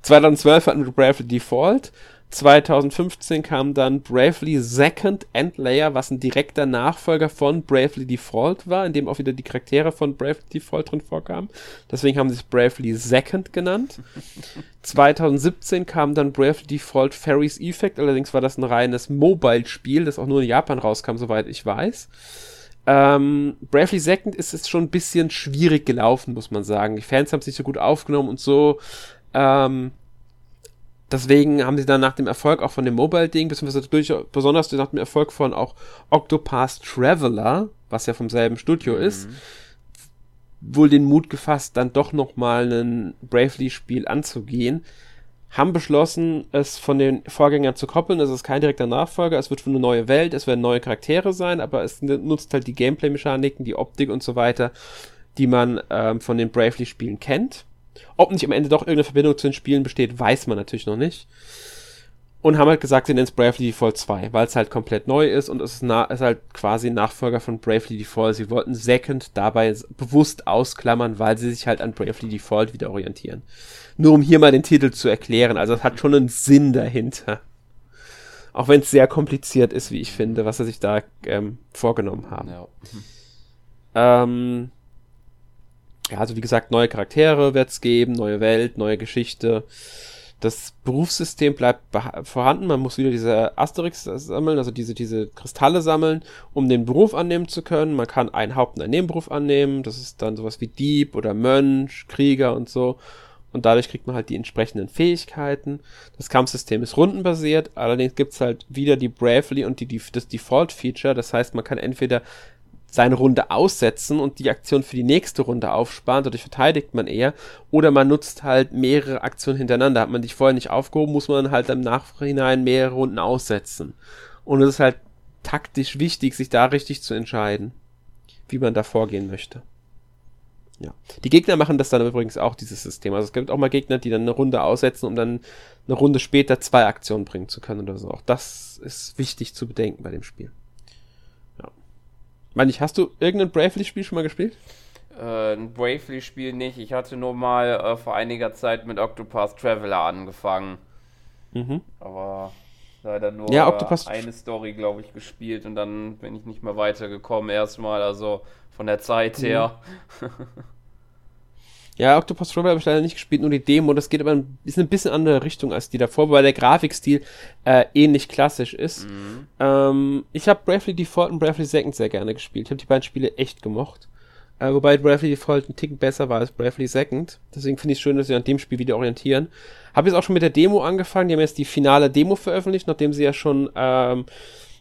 2012 hatten wir Bravely Default. 2015 kam dann Bravely Second Endlayer, was ein direkter Nachfolger von Bravely Default war, in dem auch wieder die Charaktere von Bravely Default drin vorkamen. Deswegen haben sie es Bravely Second genannt. 2017 kam dann Bravely Default Fairies Effect, allerdings war das ein reines Mobile-Spiel, das auch nur in Japan rauskam, soweit ich weiß. Ähm, Bravely Second ist es schon ein bisschen schwierig gelaufen, muss man sagen. Die Fans haben es nicht so gut aufgenommen und so. Ähm, deswegen haben sie dann nach dem Erfolg auch von dem Mobile-Ding, beziehungsweise durch, besonders nach dem Erfolg von auch Octopath Traveler, was ja vom selben Studio mhm. ist, wohl den Mut gefasst, dann doch nochmal ein Bravely-Spiel anzugehen haben beschlossen, es von den Vorgängern zu koppeln. Es ist kein direkter Nachfolger, es wird für eine neue Welt, es werden neue Charaktere sein, aber es nutzt halt die Gameplay-Mechaniken, die Optik und so weiter, die man ähm, von den Bravely-Spielen kennt. Ob nicht am Ende doch irgendeine Verbindung zu den Spielen besteht, weiß man natürlich noch nicht. Und haben halt gesagt, sie nennen es Bravely Default 2, weil es halt komplett neu ist und es ist, ist halt quasi ein Nachfolger von Bravely Default. Sie wollten Second dabei bewusst ausklammern, weil sie sich halt an Bravely Default wieder orientieren. Nur um hier mal den Titel zu erklären. Also es hat schon einen Sinn dahinter. Auch wenn es sehr kompliziert ist, wie ich finde, was sie sich da ähm, vorgenommen haben. Ja. Ähm, ja, also wie gesagt, neue Charaktere wird es geben, neue Welt, neue Geschichte. Das Berufssystem bleibt vorhanden. Man muss wieder diese Asterix sammeln, also diese, diese Kristalle sammeln, um den Beruf annehmen zu können. Man kann einen Haupt- und einen Nebenberuf annehmen. Das ist dann sowas wie Dieb oder Mönch, Krieger und so und dadurch kriegt man halt die entsprechenden Fähigkeiten. Das Kampfsystem ist rundenbasiert, allerdings gibt's halt wieder die Bravely und die, die, das Default-Feature. Das heißt, man kann entweder seine Runde aussetzen und die Aktion für die nächste Runde aufsparen, dadurch verteidigt man eher, oder man nutzt halt mehrere Aktionen hintereinander. Hat man dich vorher nicht aufgehoben, muss man halt im Nachhinein mehrere Runden aussetzen. Und es ist halt taktisch wichtig, sich da richtig zu entscheiden, wie man da vorgehen möchte. Ja. Die Gegner machen das dann übrigens auch, dieses System. Also es gibt auch mal Gegner, die dann eine Runde aussetzen, um dann eine Runde später zwei Aktionen bringen zu können oder so. Auch das ist wichtig zu bedenken bei dem Spiel. Meine ich, hast du irgendein Bravely-Spiel schon mal gespielt? Äh, ein Bravely-Spiel nicht. Ich hatte nur mal äh, vor einiger Zeit mit Octopath Traveler angefangen. Mhm. Aber leider nur ja, eine Story, glaube ich, gespielt und dann bin ich nicht mehr weitergekommen erstmal. Also von der Zeit mhm. Ja, Octopus Traveler habe ich leider nicht gespielt, nur die Demo. Das geht aber ein, ist eine bisschen andere Richtung als die davor, weil der Grafikstil äh, ähnlich klassisch ist. Mhm. Ähm, ich habe Bravely Default und Bravely Second sehr gerne gespielt. Ich habe die beiden Spiele echt gemocht. Äh, wobei Bravely Default ein Ticken besser war als Bravely Second. Deswegen finde ich es schön, dass sie an dem Spiel wieder orientieren. Habe jetzt auch schon mit der Demo angefangen. Die haben jetzt die finale Demo veröffentlicht, nachdem sie ja schon ähm,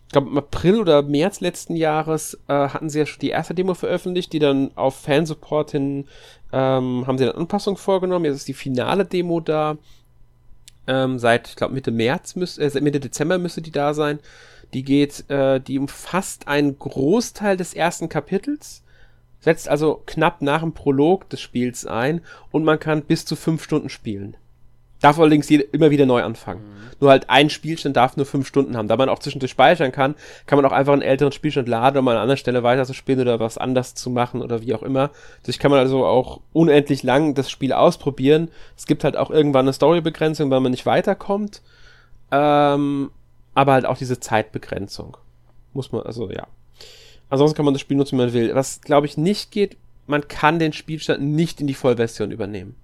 ich glaube im April oder März letzten Jahres äh, hatten sie ja schon die erste Demo veröffentlicht, die dann auf Fansupport hin ähm, haben sie eine Anpassung vorgenommen. Jetzt ist die finale Demo da. Ähm, seit, ich glaube, Mitte März müsste, äh, Mitte Dezember müsste die da sein. Die geht, äh, die umfasst einen Großteil des ersten Kapitels, setzt also knapp nach dem Prolog des Spiels ein und man kann bis zu fünf Stunden spielen. Darf allerdings jede, immer wieder neu anfangen. Mhm. Nur halt ein Spielstand darf nur fünf Stunden haben. Da man auch zwischendurch speichern kann, kann man auch einfach einen älteren Spielstand laden, um an einer anderen Stelle weiter zu spielen oder was anders zu machen oder wie auch immer. Dadurch kann man also auch unendlich lang das Spiel ausprobieren. Es gibt halt auch irgendwann eine Storybegrenzung, weil man nicht weiterkommt. Ähm, aber halt auch diese Zeitbegrenzung. Muss man, also ja. Ansonsten kann man das Spiel nutzen, wie man will. Was, glaube ich, nicht geht, man kann den Spielstand nicht in die Vollversion übernehmen.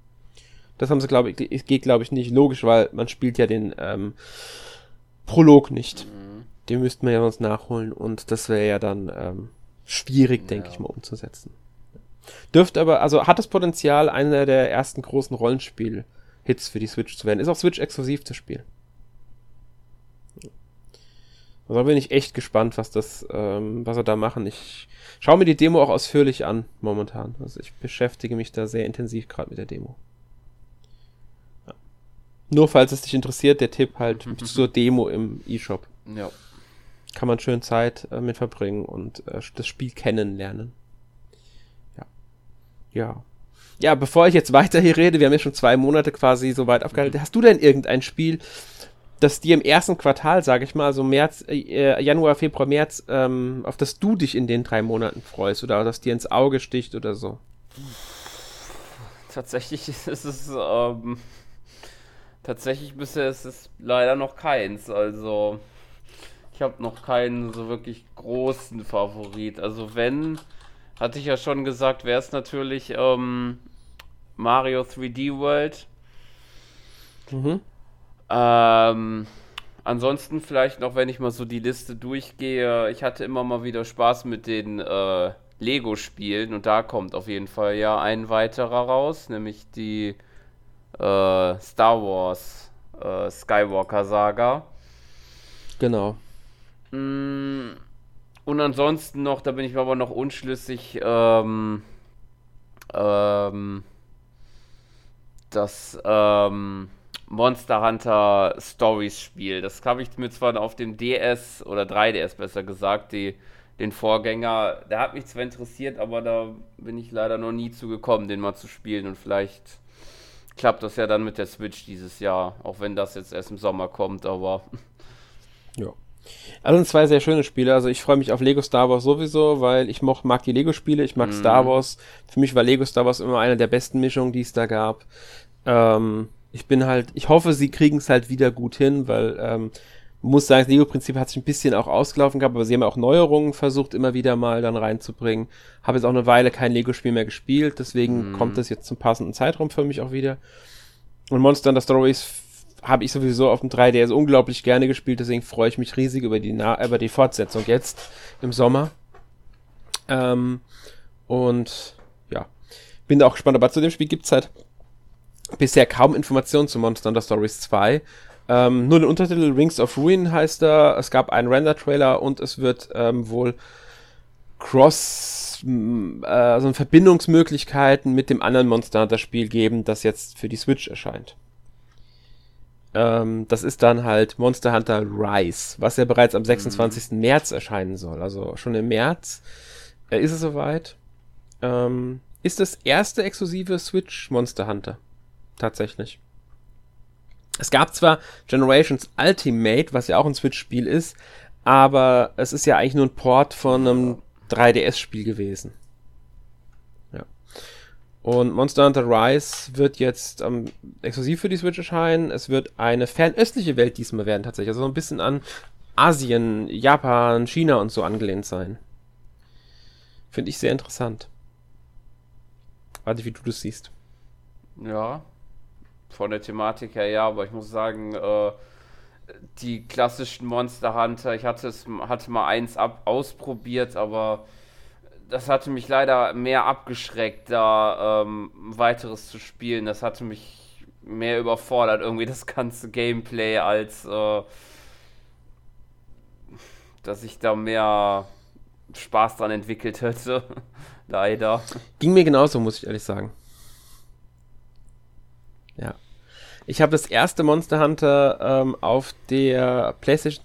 Das haben sie, glaube ich, geht, glaube ich, nicht. Logisch, weil man spielt ja den ähm, Prolog nicht. Mhm. Den müssten wir ja uns nachholen und das wäre ja dann ähm, schwierig, ja. denke ich mal, umzusetzen. Dürfte aber, also hat das Potenzial, einer der ersten großen Rollenspiel-Hits für die Switch zu werden. Ist auch Switch-exklusiv zu spielen. Also da bin ich echt gespannt, was das, ähm, was wir da machen. Ich schaue mir die Demo auch ausführlich an momentan. Also ich beschäftige mich da sehr intensiv gerade mit der Demo. Nur falls es dich interessiert, der Tipp halt mhm. zur Demo im eShop. Ja. Kann man schön Zeit äh, mit verbringen und äh, das Spiel kennenlernen. Ja. Ja. Ja, bevor ich jetzt weiter hier rede, wir haben ja schon zwei Monate quasi so weit aufgehalten. Hast du denn irgendein Spiel, das dir im ersten Quartal, sage ich mal, so März, äh, Januar, Februar, März, ähm, auf das du dich in den drei Monaten freust oder das dir ins Auge sticht oder so? Tatsächlich ist es ähm, Tatsächlich bisher ist es leider noch keins. Also ich habe noch keinen so wirklich großen Favorit. Also wenn, hatte ich ja schon gesagt, wäre es natürlich ähm, Mario 3D World. Mhm. Ähm, ansonsten vielleicht noch, wenn ich mal so die Liste durchgehe, ich hatte immer mal wieder Spaß mit den äh, Lego-Spielen und da kommt auf jeden Fall ja ein weiterer raus, nämlich die äh, Star Wars äh, Skywalker Saga. Genau. Mm, und ansonsten noch, da bin ich mir aber noch unschlüssig, ähm, ähm, das ähm, Monster Hunter Stories Spiel. Das habe ich mir zwar auf dem DS oder 3DS besser gesagt, die, den Vorgänger. Der hat mich zwar interessiert, aber da bin ich leider noch nie zugekommen, den mal zu spielen und vielleicht klappt das ja dann mit der Switch dieses Jahr, auch wenn das jetzt erst im Sommer kommt, aber. Ja. Also sind zwei sehr schöne Spiele. Also ich freue mich auf Lego Star Wars sowieso, weil ich moch, mag die Lego-Spiele, ich mag mm. Star Wars. Für mich war Lego Star Wars immer eine der besten Mischungen, die es da gab. Ähm, ich bin halt, ich hoffe, sie kriegen es halt wieder gut hin, weil ähm, muss sagen, das Lego-Prinzip hat sich ein bisschen auch ausgelaufen gehabt, aber sie haben auch Neuerungen versucht, immer wieder mal dann reinzubringen. Habe jetzt auch eine Weile kein Lego-Spiel mehr gespielt, deswegen mhm. kommt das jetzt zum passenden Zeitraum für mich auch wieder. Und Monster Hunter Stories habe ich sowieso auf dem 3DS unglaublich gerne gespielt, deswegen freue ich mich riesig über die, Na über die Fortsetzung jetzt im Sommer. Ähm, und ja, bin da auch gespannt, aber zu dem Spiel gibt es halt bisher kaum Informationen zu Monster Hunter Stories 2. Ähm, nur den Untertitel Rings of Ruin heißt er. Es gab einen Render-Trailer und es wird ähm, wohl Cross, äh, also Verbindungsmöglichkeiten mit dem anderen Monster Hunter Spiel geben, das jetzt für die Switch erscheint. Ähm, das ist dann halt Monster Hunter Rise, was ja bereits am 26. Mhm. März erscheinen soll. Also schon im März äh, ist es soweit. Ähm, ist das erste exklusive Switch Monster Hunter. Tatsächlich. Es gab zwar Generations Ultimate, was ja auch ein Switch-Spiel ist, aber es ist ja eigentlich nur ein Port von einem 3DS-Spiel gewesen. Ja. Und Monster Hunter Rise wird jetzt ähm, exklusiv für die Switch erscheinen. Es wird eine fernöstliche Welt diesmal werden, tatsächlich. Also so ein bisschen an Asien, Japan, China und so angelehnt sein. Finde ich sehr interessant. Warte, wie du das siehst. Ja, von der Thematik her ja, aber ich muss sagen, äh, die klassischen Monster Hunter, ich hatte es hatte mal eins ab, ausprobiert, aber das hatte mich leider mehr abgeschreckt, da ähm, weiteres zu spielen. Das hatte mich mehr überfordert, irgendwie das ganze Gameplay, als äh, dass ich da mehr Spaß dran entwickelt hätte. leider. Ging mir genauso, muss ich ehrlich sagen. Ja. Ich habe das erste Monster Hunter ähm, auf der PlayStation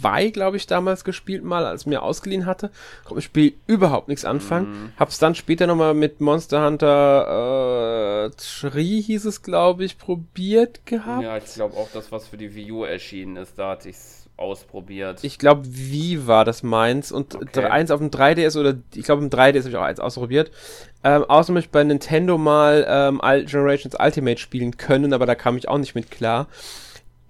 2, glaube ich, damals gespielt, mal, als mir ausgeliehen hatte. Konnte mit dem Spiel überhaupt nichts anfangen. Mhm. Hab's dann später nochmal mit Monster Hunter äh, Tree, hieß es, glaube ich, probiert gehabt. Ja, ich glaube auch das, was für die Wii U erschienen ist, da hatte ich's ausprobiert. Ich glaube, wie war das meins und okay. eins auf dem 3DS oder ich glaube im 3DS habe ich auch eins ausprobiert. Ähm, außerdem ich bei Nintendo mal ähm, Generations Ultimate spielen können, aber da kam ich auch nicht mit klar.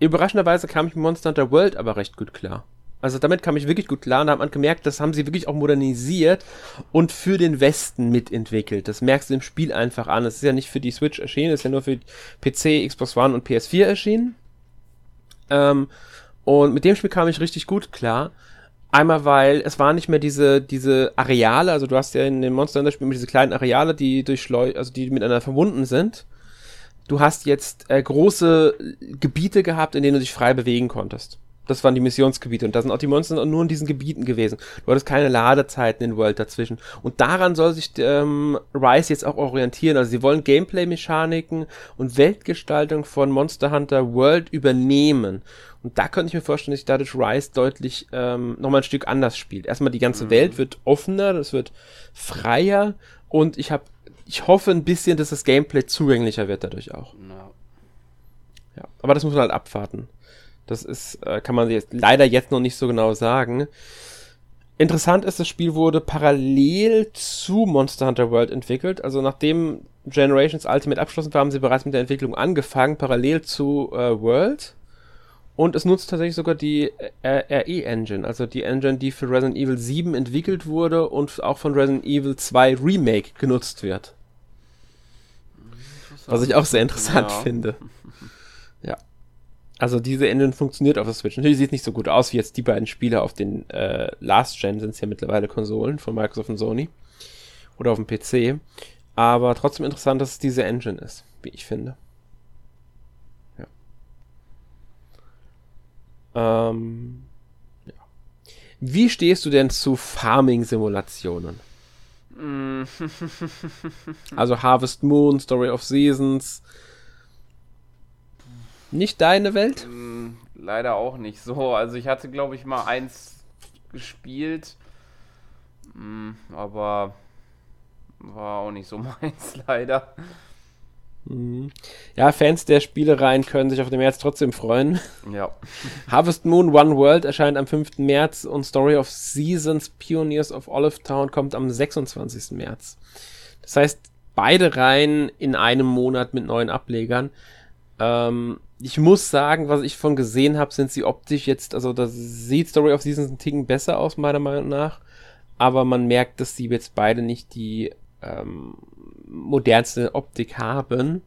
Überraschenderweise kam ich mit Monster Hunter World aber recht gut klar. Also damit kam ich wirklich gut klar und da hat man gemerkt, das haben sie wirklich auch modernisiert und für den Westen mitentwickelt. Das merkst du im Spiel einfach an. Es ist ja nicht für die Switch erschienen, es ist ja nur für PC, Xbox One und PS4 erschienen. Ähm, und mit dem Spiel kam ich richtig gut klar. Einmal, weil es waren nicht mehr diese, diese Areale, also du hast ja in den Monster Hunter Spielen diese kleinen Areale, die durchleu also die miteinander verbunden sind. Du hast jetzt äh, große Gebiete gehabt, in denen du dich frei bewegen konntest. Das waren die Missionsgebiete und da sind auch die Monster nur in diesen Gebieten gewesen. Du hattest keine Ladezeiten in World dazwischen. Und daran soll sich ähm, Rise jetzt auch orientieren. Also sie wollen Gameplay-Mechaniken und Weltgestaltung von Monster Hunter World übernehmen. Und da könnte ich mir vorstellen, dass sich dadurch Rise deutlich ähm, nochmal ein Stück anders spielt. Erstmal die ganze mhm. Welt wird offener, das wird freier und ich habe, ich hoffe ein bisschen, dass das Gameplay zugänglicher wird dadurch auch. No. Ja, aber das muss man halt abwarten. Das ist, äh, kann man jetzt leider jetzt noch nicht so genau sagen. Interessant ist, das Spiel wurde parallel zu Monster Hunter World entwickelt. Also nachdem Generations Ultimate abgeschlossen war, haben sie bereits mit der Entwicklung angefangen, parallel zu äh, World. Und es nutzt tatsächlich sogar die äh, RE-Engine, also die Engine, die für Resident Evil 7 entwickelt wurde und auch von Resident Evil 2 Remake genutzt wird. Was ich auch sehr interessant ja. finde. Ja. Also diese Engine funktioniert auf der Switch. Natürlich sieht es nicht so gut aus wie jetzt die beiden Spiele auf den äh, Last Gen, sind es ja mittlerweile Konsolen von Microsoft und Sony. Oder auf dem PC. Aber trotzdem interessant, dass es diese Engine ist, wie ich finde. Ähm, ja. Wie stehst du denn zu Farming-Simulationen? Mm. also Harvest Moon, Story of Seasons. Nicht deine Welt? Mm, leider auch nicht so. Also ich hatte, glaube ich, mal eins gespielt. Mm, aber war auch nicht so meins, leider. Mhm. Ja, Fans der Spielereien können sich auf den März trotzdem freuen. Ja. Harvest Moon One World erscheint am 5. März und Story of Seasons Pioneers of Olive Town kommt am 26. März. Das heißt, beide Reihen in einem Monat mit neuen Ablegern. Ähm, ich muss sagen, was ich von gesehen habe, sind sie optisch jetzt, also da sieht Story of Seasons ein Ticken besser aus, meiner Meinung nach. Aber man merkt, dass sie jetzt beide nicht die ähm, modernste Optik haben.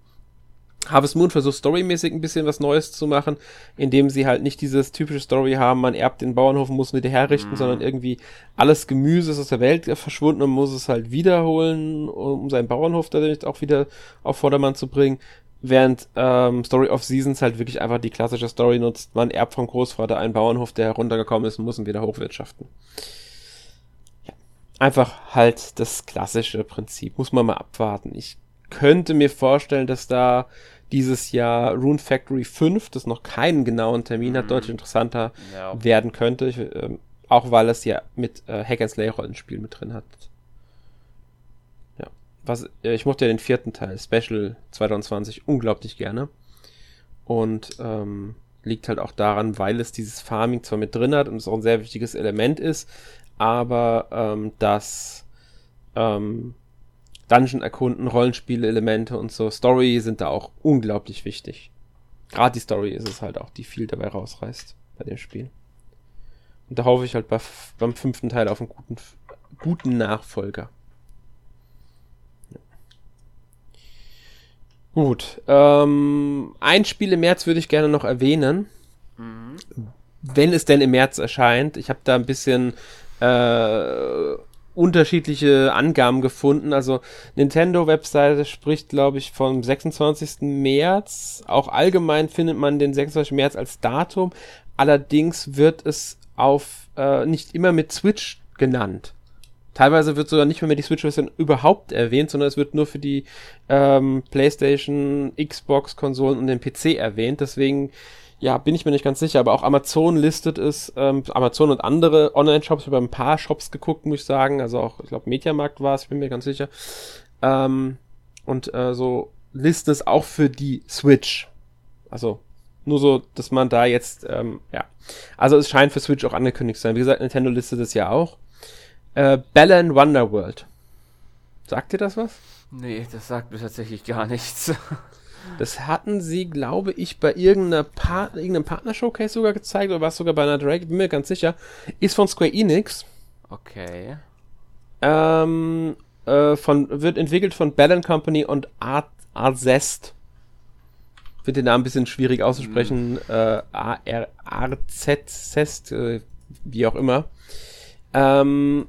Harvest Moon versucht storymäßig ein bisschen was Neues zu machen, indem sie halt nicht dieses typische Story haben, man erbt den Bauernhof und muss wieder herrichten, mhm. sondern irgendwie alles Gemüse ist aus der Welt verschwunden und muss es halt wiederholen, um seinen Bauernhof dadurch auch wieder auf Vordermann zu bringen. Während ähm, Story of Seasons halt wirklich einfach die klassische Story nutzt, man erbt vom Großvater einen Bauernhof, der heruntergekommen ist und muss ihn wieder hochwirtschaften einfach halt das klassische Prinzip. Muss man mal abwarten. Ich könnte mir vorstellen, dass da dieses Jahr Rune Factory 5, das noch keinen genauen Termin hat, mhm. deutlich interessanter ja. werden könnte. Ich, äh, auch weil es ja mit äh, Hack and Slay Rollenspiel mit drin hat. Was, äh, ich mochte ja den vierten Teil, Special 2020, unglaublich gerne. Und ähm, liegt halt auch daran, weil es dieses Farming zwar mit drin hat und es auch ein sehr wichtiges Element ist, aber ähm, das ähm, Dungeon erkunden, Rollenspiele-Elemente und so, Story sind da auch unglaublich wichtig. Gerade die Story ist es halt auch, die viel dabei rausreißt bei dem Spiel. Und da hoffe ich halt bei, beim fünften Teil auf einen guten, guten Nachfolger. Gut. Ähm, ein Spiel im März würde ich gerne noch erwähnen. Mhm. Wenn es denn im März erscheint. Ich habe da ein bisschen äh, unterschiedliche Angaben gefunden. Also Nintendo-Webseite spricht, glaube ich, vom 26. März. Auch allgemein findet man den 26. März als Datum. Allerdings wird es auf äh, nicht immer mit Switch genannt. Teilweise wird sogar nicht mehr, mehr die Switch-Version überhaupt erwähnt, sondern es wird nur für die ähm, PlayStation, Xbox-Konsolen und den PC erwähnt. Deswegen ja, bin ich mir nicht ganz sicher, aber auch Amazon listet es, ähm, Amazon und andere Online-Shops, über ein paar Shops geguckt, muss ich sagen, also auch, ich glaube, Mediamarkt war es, ich bin mir ganz sicher. Ähm, und äh, so listen es auch für die Switch. Also nur so, dass man da jetzt, ähm, ja. Also es scheint für Switch auch angekündigt zu sein. Wie gesagt, Nintendo listet es ja auch. Äh, Balan Wonderworld. Sagt dir das was? Nee, das sagt mir tatsächlich gar nichts. Das hatten sie, glaube ich, bei irgendeiner Part irgendeinem Partner-Showcase sogar gezeigt oder war es sogar bei einer Drake, bin mir ganz sicher. Ist von Square Enix. Okay. Ähm, äh, von, wird entwickelt von Bell Company und Art, Arzest. Finde den Namen ein bisschen schwierig auszusprechen. Mhm. Äh, A-R-Z-Zest, äh, wie auch immer. Ähm,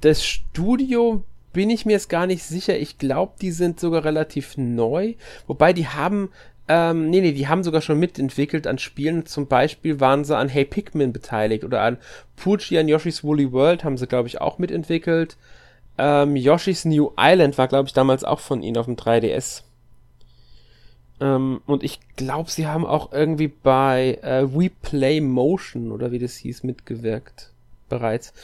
das Studio bin ich mir jetzt gar nicht sicher. Ich glaube, die sind sogar relativ neu. Wobei die haben, ähm, nee, nee, die haben sogar schon mitentwickelt an Spielen. Zum Beispiel waren sie an Hey Pikmin beteiligt oder an Poochie an Yoshi's Woolly World haben sie, glaube ich, auch mitentwickelt. Ähm, Yoshi's New Island war, glaube ich, damals auch von ihnen auf dem 3DS. Ähm, und ich glaube, sie haben auch irgendwie bei äh, We Play Motion oder wie das hieß mitgewirkt bereits.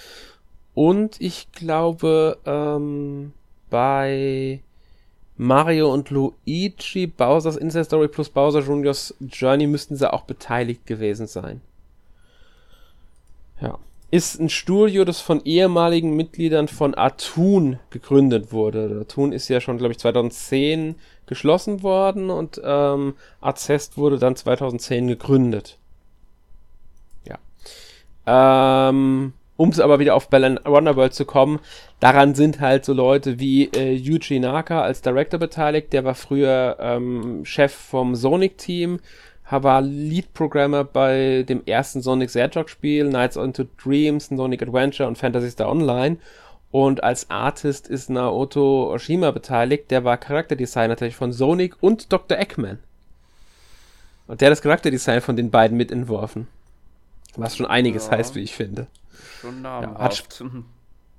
Und ich glaube, ähm, bei Mario und Luigi, Bowser's Inside Story plus Bowser Juniors Journey müssten sie auch beteiligt gewesen sein. Ja. Ist ein Studio, das von ehemaligen Mitgliedern von Atun gegründet wurde. Atun ist ja schon, glaube ich, 2010 geschlossen worden und ähm, Azest wurde dann 2010 gegründet. Ja. Ähm, um es aber wieder auf Balan Wonderworld zu kommen, daran sind halt so Leute wie äh, Yuji Naka als Director beteiligt. Der war früher ähm, Chef vom Sonic-Team, war Lead-Programmer bei dem ersten Sonic Hedgehog-Spiel, Nights into Dreams, Sonic Adventure und Fantasy Star Online. Und als Artist ist Naoto Oshima beteiligt. Der war Charakterdesigner tatsächlich von Sonic und Dr. Eggman. Und der hat das Charakterdesign von den beiden mitentworfen. Was schon einiges ja. heißt, wie ich finde. Schon namhaft. Ja, hat,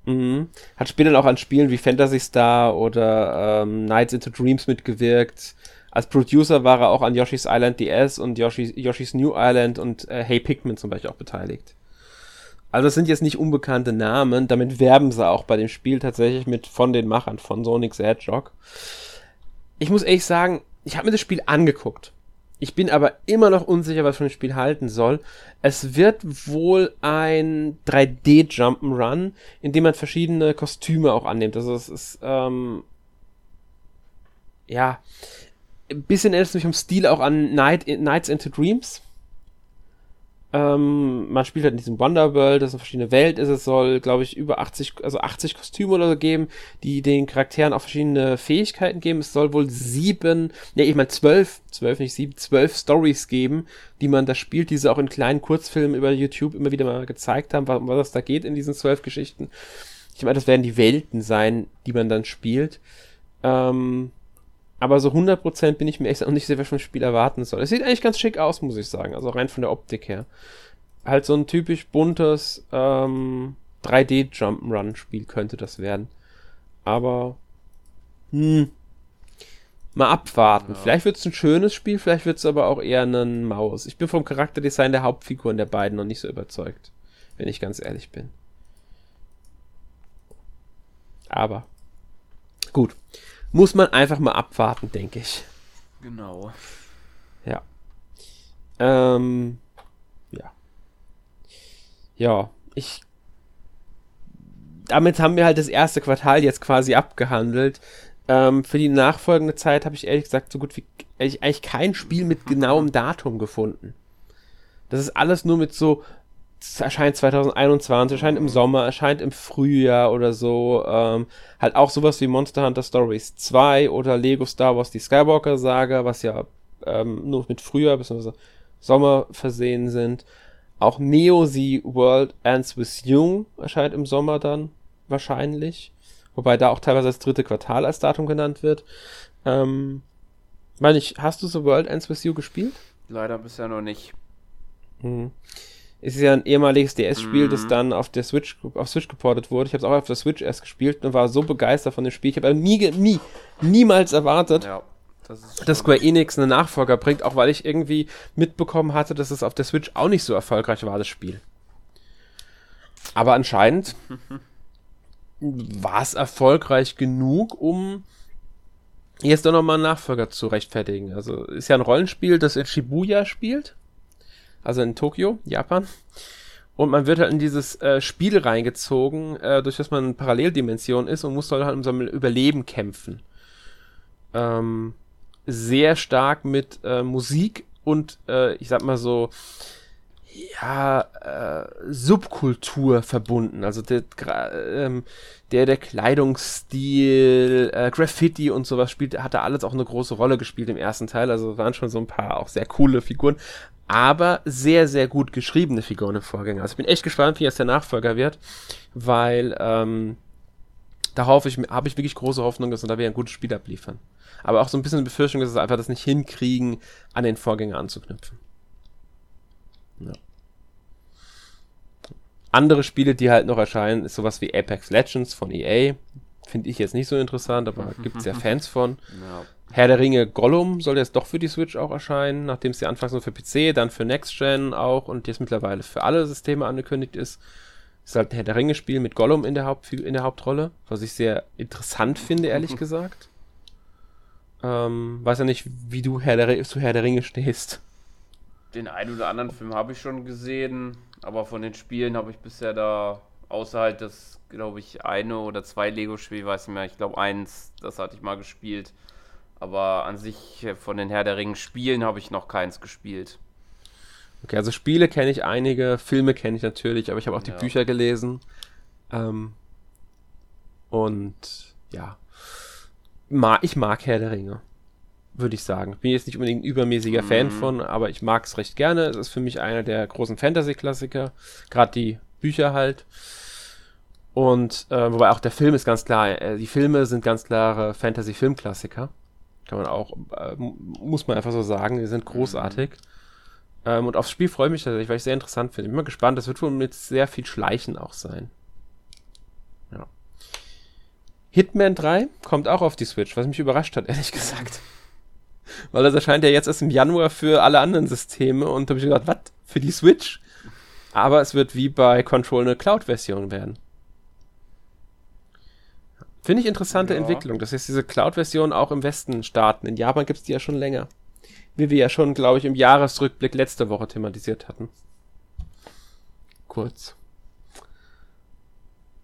mhm. hat später auch an Spielen wie Fantasy Star oder ähm, Nights into Dreams mitgewirkt. Als Producer war er auch an Yoshi's Island DS und Yoshi's, Yoshi's New Island und äh, Hey Pikmin zum Beispiel auch beteiligt. Also das sind jetzt nicht unbekannte Namen, damit werben sie auch bei dem Spiel tatsächlich mit von den Machern von Sonic the Hedgehog. Ich muss ehrlich sagen, ich habe mir das Spiel angeguckt. Ich bin aber immer noch unsicher, was von dem Spiel halten soll. Es wird wohl ein 3D Jump'n'Run, in dem man verschiedene Kostüme auch annimmt. Also es ist, ähm, ja, ein bisschen erinnert es mich vom Stil auch an Night, Nights into Dreams. Ähm, man spielt halt in diesem Wonderworld, das eine verschiedene Welt ist. Es soll, glaube ich, über 80, also 80 Kostüme oder so geben, die den Charakteren auch verschiedene Fähigkeiten geben. Es soll wohl sieben, ne, ich meine zwölf, zwölf, nicht sieben, zwölf Stories geben, die man da spielt, die sie auch in kleinen Kurzfilmen über YouTube immer wieder mal gezeigt haben, was, was da geht in diesen zwölf Geschichten. Ich meine, das werden die Welten sein, die man dann spielt. Ähm, aber so 100% bin ich mir echt auch nicht sicher, was vom Spiel erwarten soll. Es sieht eigentlich ganz schick aus, muss ich sagen. Also rein von der Optik her. Halt so ein typisch buntes ähm, 3D-Jump'n'Run-Spiel könnte das werden. Aber, hm, mal abwarten. Ja. Vielleicht wird es ein schönes Spiel, vielleicht wird es aber auch eher ein Maus. Ich bin vom Charakterdesign der Hauptfiguren der beiden noch nicht so überzeugt, wenn ich ganz ehrlich bin. Aber, gut muss man einfach mal abwarten, denke ich. Genau. Ja. Ähm, ja. Ja, ich. Damit haben wir halt das erste Quartal jetzt quasi abgehandelt. Ähm, für die nachfolgende Zeit habe ich ehrlich gesagt so gut wie eigentlich kein Spiel mit genauem Datum gefunden. Das ist alles nur mit so erscheint 2021, erscheint im Sommer, erscheint im Frühjahr oder so. Ähm, halt auch sowas wie Monster Hunter Stories 2 oder Lego Star Wars die Skywalker Saga, was ja ähm, nur mit Frühjahr bzw. Sommer versehen sind. Auch Neo The World Ends With You erscheint im Sommer dann wahrscheinlich. Wobei da auch teilweise das dritte Quartal als Datum genannt wird. Ähm, meine ich, hast du The World Ends With You gespielt? Leider bisher noch nicht. Hm. Es ist ja ein ehemaliges DS-Spiel, mhm. das dann auf der Switch, auf Switch geportet wurde. Ich habe es auch auf der Switch erst gespielt und war so begeistert von dem Spiel. Ich habe nie, nie, niemals erwartet, ja, das dass Square Enix einen Nachfolger bringt, auch weil ich irgendwie mitbekommen hatte, dass es auf der Switch auch nicht so erfolgreich war, das Spiel. Aber anscheinend war es erfolgreich genug, um jetzt doch nochmal einen Nachfolger zu rechtfertigen. Also ist ja ein Rollenspiel, das in Shibuya spielt. Also in Tokio, Japan. Und man wird halt in dieses äh, Spiel reingezogen, äh, durch das man in Paralleldimension ist und muss halt um sein Überleben kämpfen. Ähm, sehr stark mit äh, Musik und äh, ich sag mal so ja, äh, Subkultur verbunden. Also der, ähm, der, der Kleidungsstil, äh, Graffiti und sowas spielt, hat da alles auch eine große Rolle gespielt im ersten Teil. Also waren schon so ein paar auch sehr coole Figuren, aber sehr, sehr gut geschriebene Figuren im Vorgänger. Also ich bin echt gespannt, wie jetzt der Nachfolger wird, weil ähm, da hoffe ich, habe ich wirklich große Hoffnung, dass wir da wieder ein gutes Spiel abliefern. Aber auch so ein bisschen eine Befürchtung, dass sie einfach das nicht hinkriegen, an den Vorgänger anzuknüpfen. Ja. Andere Spiele, die halt noch erscheinen, ist sowas wie Apex Legends von EA. Finde ich jetzt nicht so interessant, aber gibt es ja Fans von. Ja. Herr der Ringe Gollum soll jetzt doch für die Switch auch erscheinen, nachdem es ja anfangs nur für PC, dann für Next Gen auch und jetzt mittlerweile für alle Systeme angekündigt ist. Ist halt ein Herr der Ringe Spiel mit Gollum in der, Haupt in der Hauptrolle, was ich sehr interessant finde, ehrlich gesagt. Ähm, weiß ja nicht, wie du Herr der, zu Herr der Ringe stehst. Den einen oder anderen Film habe ich schon gesehen, aber von den Spielen habe ich bisher da, außer halt das, glaube ich, eine oder zwei Lego-Spiele, weiß nicht mehr, ich glaube eins, das hatte ich mal gespielt. Aber an sich äh, von den Herr der Ringen Spielen habe ich noch keins gespielt. Okay, also Spiele kenne ich einige, Filme kenne ich natürlich, aber ich habe auch die ja. Bücher gelesen. Ähm, und ja, ich mag Herr der Ringe würde ich sagen. Bin jetzt nicht unbedingt ein übermäßiger mhm. Fan von, aber ich mag es recht gerne. Es ist für mich einer der großen Fantasy-Klassiker. Gerade die Bücher halt. Und äh, wobei auch der Film ist ganz klar, äh, die Filme sind ganz klare Fantasy-Filmklassiker. Kann man auch, äh, muss man einfach so sagen, die sind großartig. Mhm. Ähm, und aufs Spiel freue ich mich tatsächlich, weil ich sehr interessant finde. Ich bin mal gespannt, das wird wohl mit sehr viel Schleichen auch sein. Ja. Hitman 3 kommt auch auf die Switch, was mich überrascht hat, ehrlich gesagt. Weil das erscheint ja jetzt erst im Januar für alle anderen Systeme und da habe ich gedacht, was? Für die Switch? Aber es wird wie bei Control eine Cloud-Version werden. Finde ich interessante ja. Entwicklung, dass jetzt diese Cloud-Version auch im Westen starten. In Japan gibt es die ja schon länger. Wie wir ja schon, glaube ich, im Jahresrückblick letzte Woche thematisiert hatten. Kurz.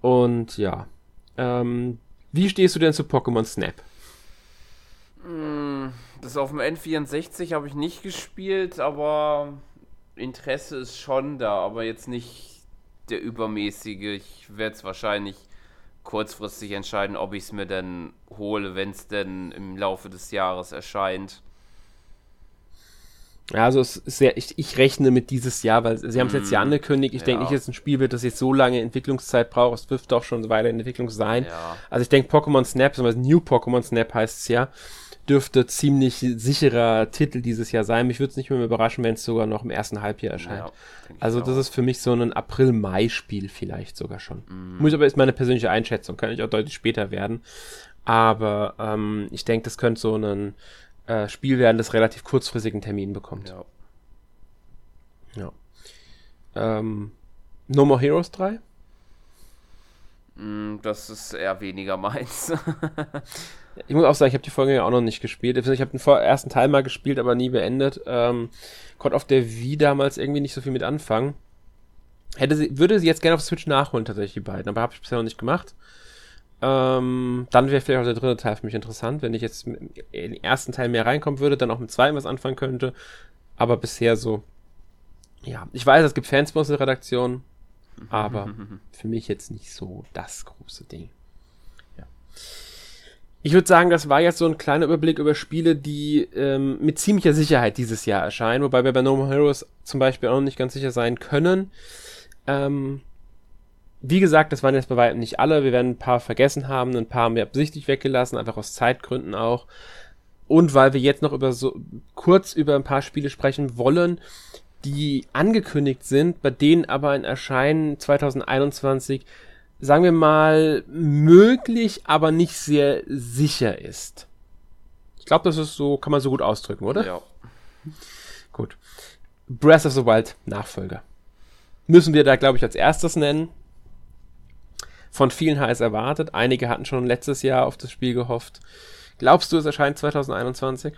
Und ja. Ähm, wie stehst du denn zu Pokémon Snap? Mm, das auf dem N64 habe ich nicht gespielt, aber Interesse ist schon da, aber jetzt nicht der übermäßige. Ich werde es wahrscheinlich kurzfristig entscheiden, ob ich es mir denn hole, wenn es denn im Laufe des Jahres erscheint. Ja, also es ist sehr, ich, ich rechne mit dieses Jahr, weil sie haben es jetzt ja mhm. angekündigt. Ich ja. denke nicht, dass es ein Spiel wird, das jetzt so lange Entwicklungszeit braucht. Es dürfte auch schon weiter in Entwicklung sein. Ja. Also ich denke, Pokémon Snap, beziehungsweise New Pokémon Snap heißt es ja, dürfte ziemlich sicherer Titel dieses Jahr sein. Mich würde es nicht mehr überraschen, wenn es sogar noch im ersten Halbjahr erscheint. Ja, also das ist für mich so ein April-Mai-Spiel vielleicht sogar schon. Mhm. Muss aber ist meine persönliche Einschätzung, kann ich auch deutlich später werden. Aber ähm, ich denke, das könnte so ein äh, Spiel werden, das relativ kurzfristigen Termin bekommt. Ja. ja. Ähm, no More Heroes 3? Mm, das ist eher weniger meins. ich muss auch sagen, ich habe die Folge ja auch noch nicht gespielt. Ich habe den ersten Teil mal gespielt, aber nie beendet. Ähm, konnte auf der Wii damals irgendwie nicht so viel mit anfangen. Hätte sie, würde sie jetzt gerne auf Switch nachholen, tatsächlich, die beiden, aber habe ich bisher noch nicht gemacht. Ähm, dann wäre vielleicht auch der dritte Teil für mich interessant, wenn ich jetzt in den ersten Teil mehr reinkommen würde, dann auch mit zweiten was anfangen könnte. Aber bisher so Ja, ich weiß, es gibt Fans bei uns in der Redaktion, aber für mich jetzt nicht so das große Ding. Ja. Ich würde sagen, das war jetzt so ein kleiner Überblick über Spiele, die ähm, mit ziemlicher Sicherheit dieses Jahr erscheinen, wobei wir bei No More Heroes zum Beispiel auch noch nicht ganz sicher sein können. Ähm, wie gesagt, das waren jetzt bei weitem nicht alle. Wir werden ein paar vergessen haben, ein paar haben wir absichtlich weggelassen, einfach aus Zeitgründen auch. Und weil wir jetzt noch über so kurz über ein paar Spiele sprechen wollen, die angekündigt sind, bei denen aber ein Erscheinen 2021, sagen wir mal, möglich, aber nicht sehr sicher ist. Ich glaube, das ist so, kann man so gut ausdrücken, oder? Ja. Gut. Breath of the Wild Nachfolger. Müssen wir da, glaube ich, als erstes nennen. Von vielen heiß erwartet. Einige hatten schon letztes Jahr auf das Spiel gehofft. Glaubst du, es erscheint 2021?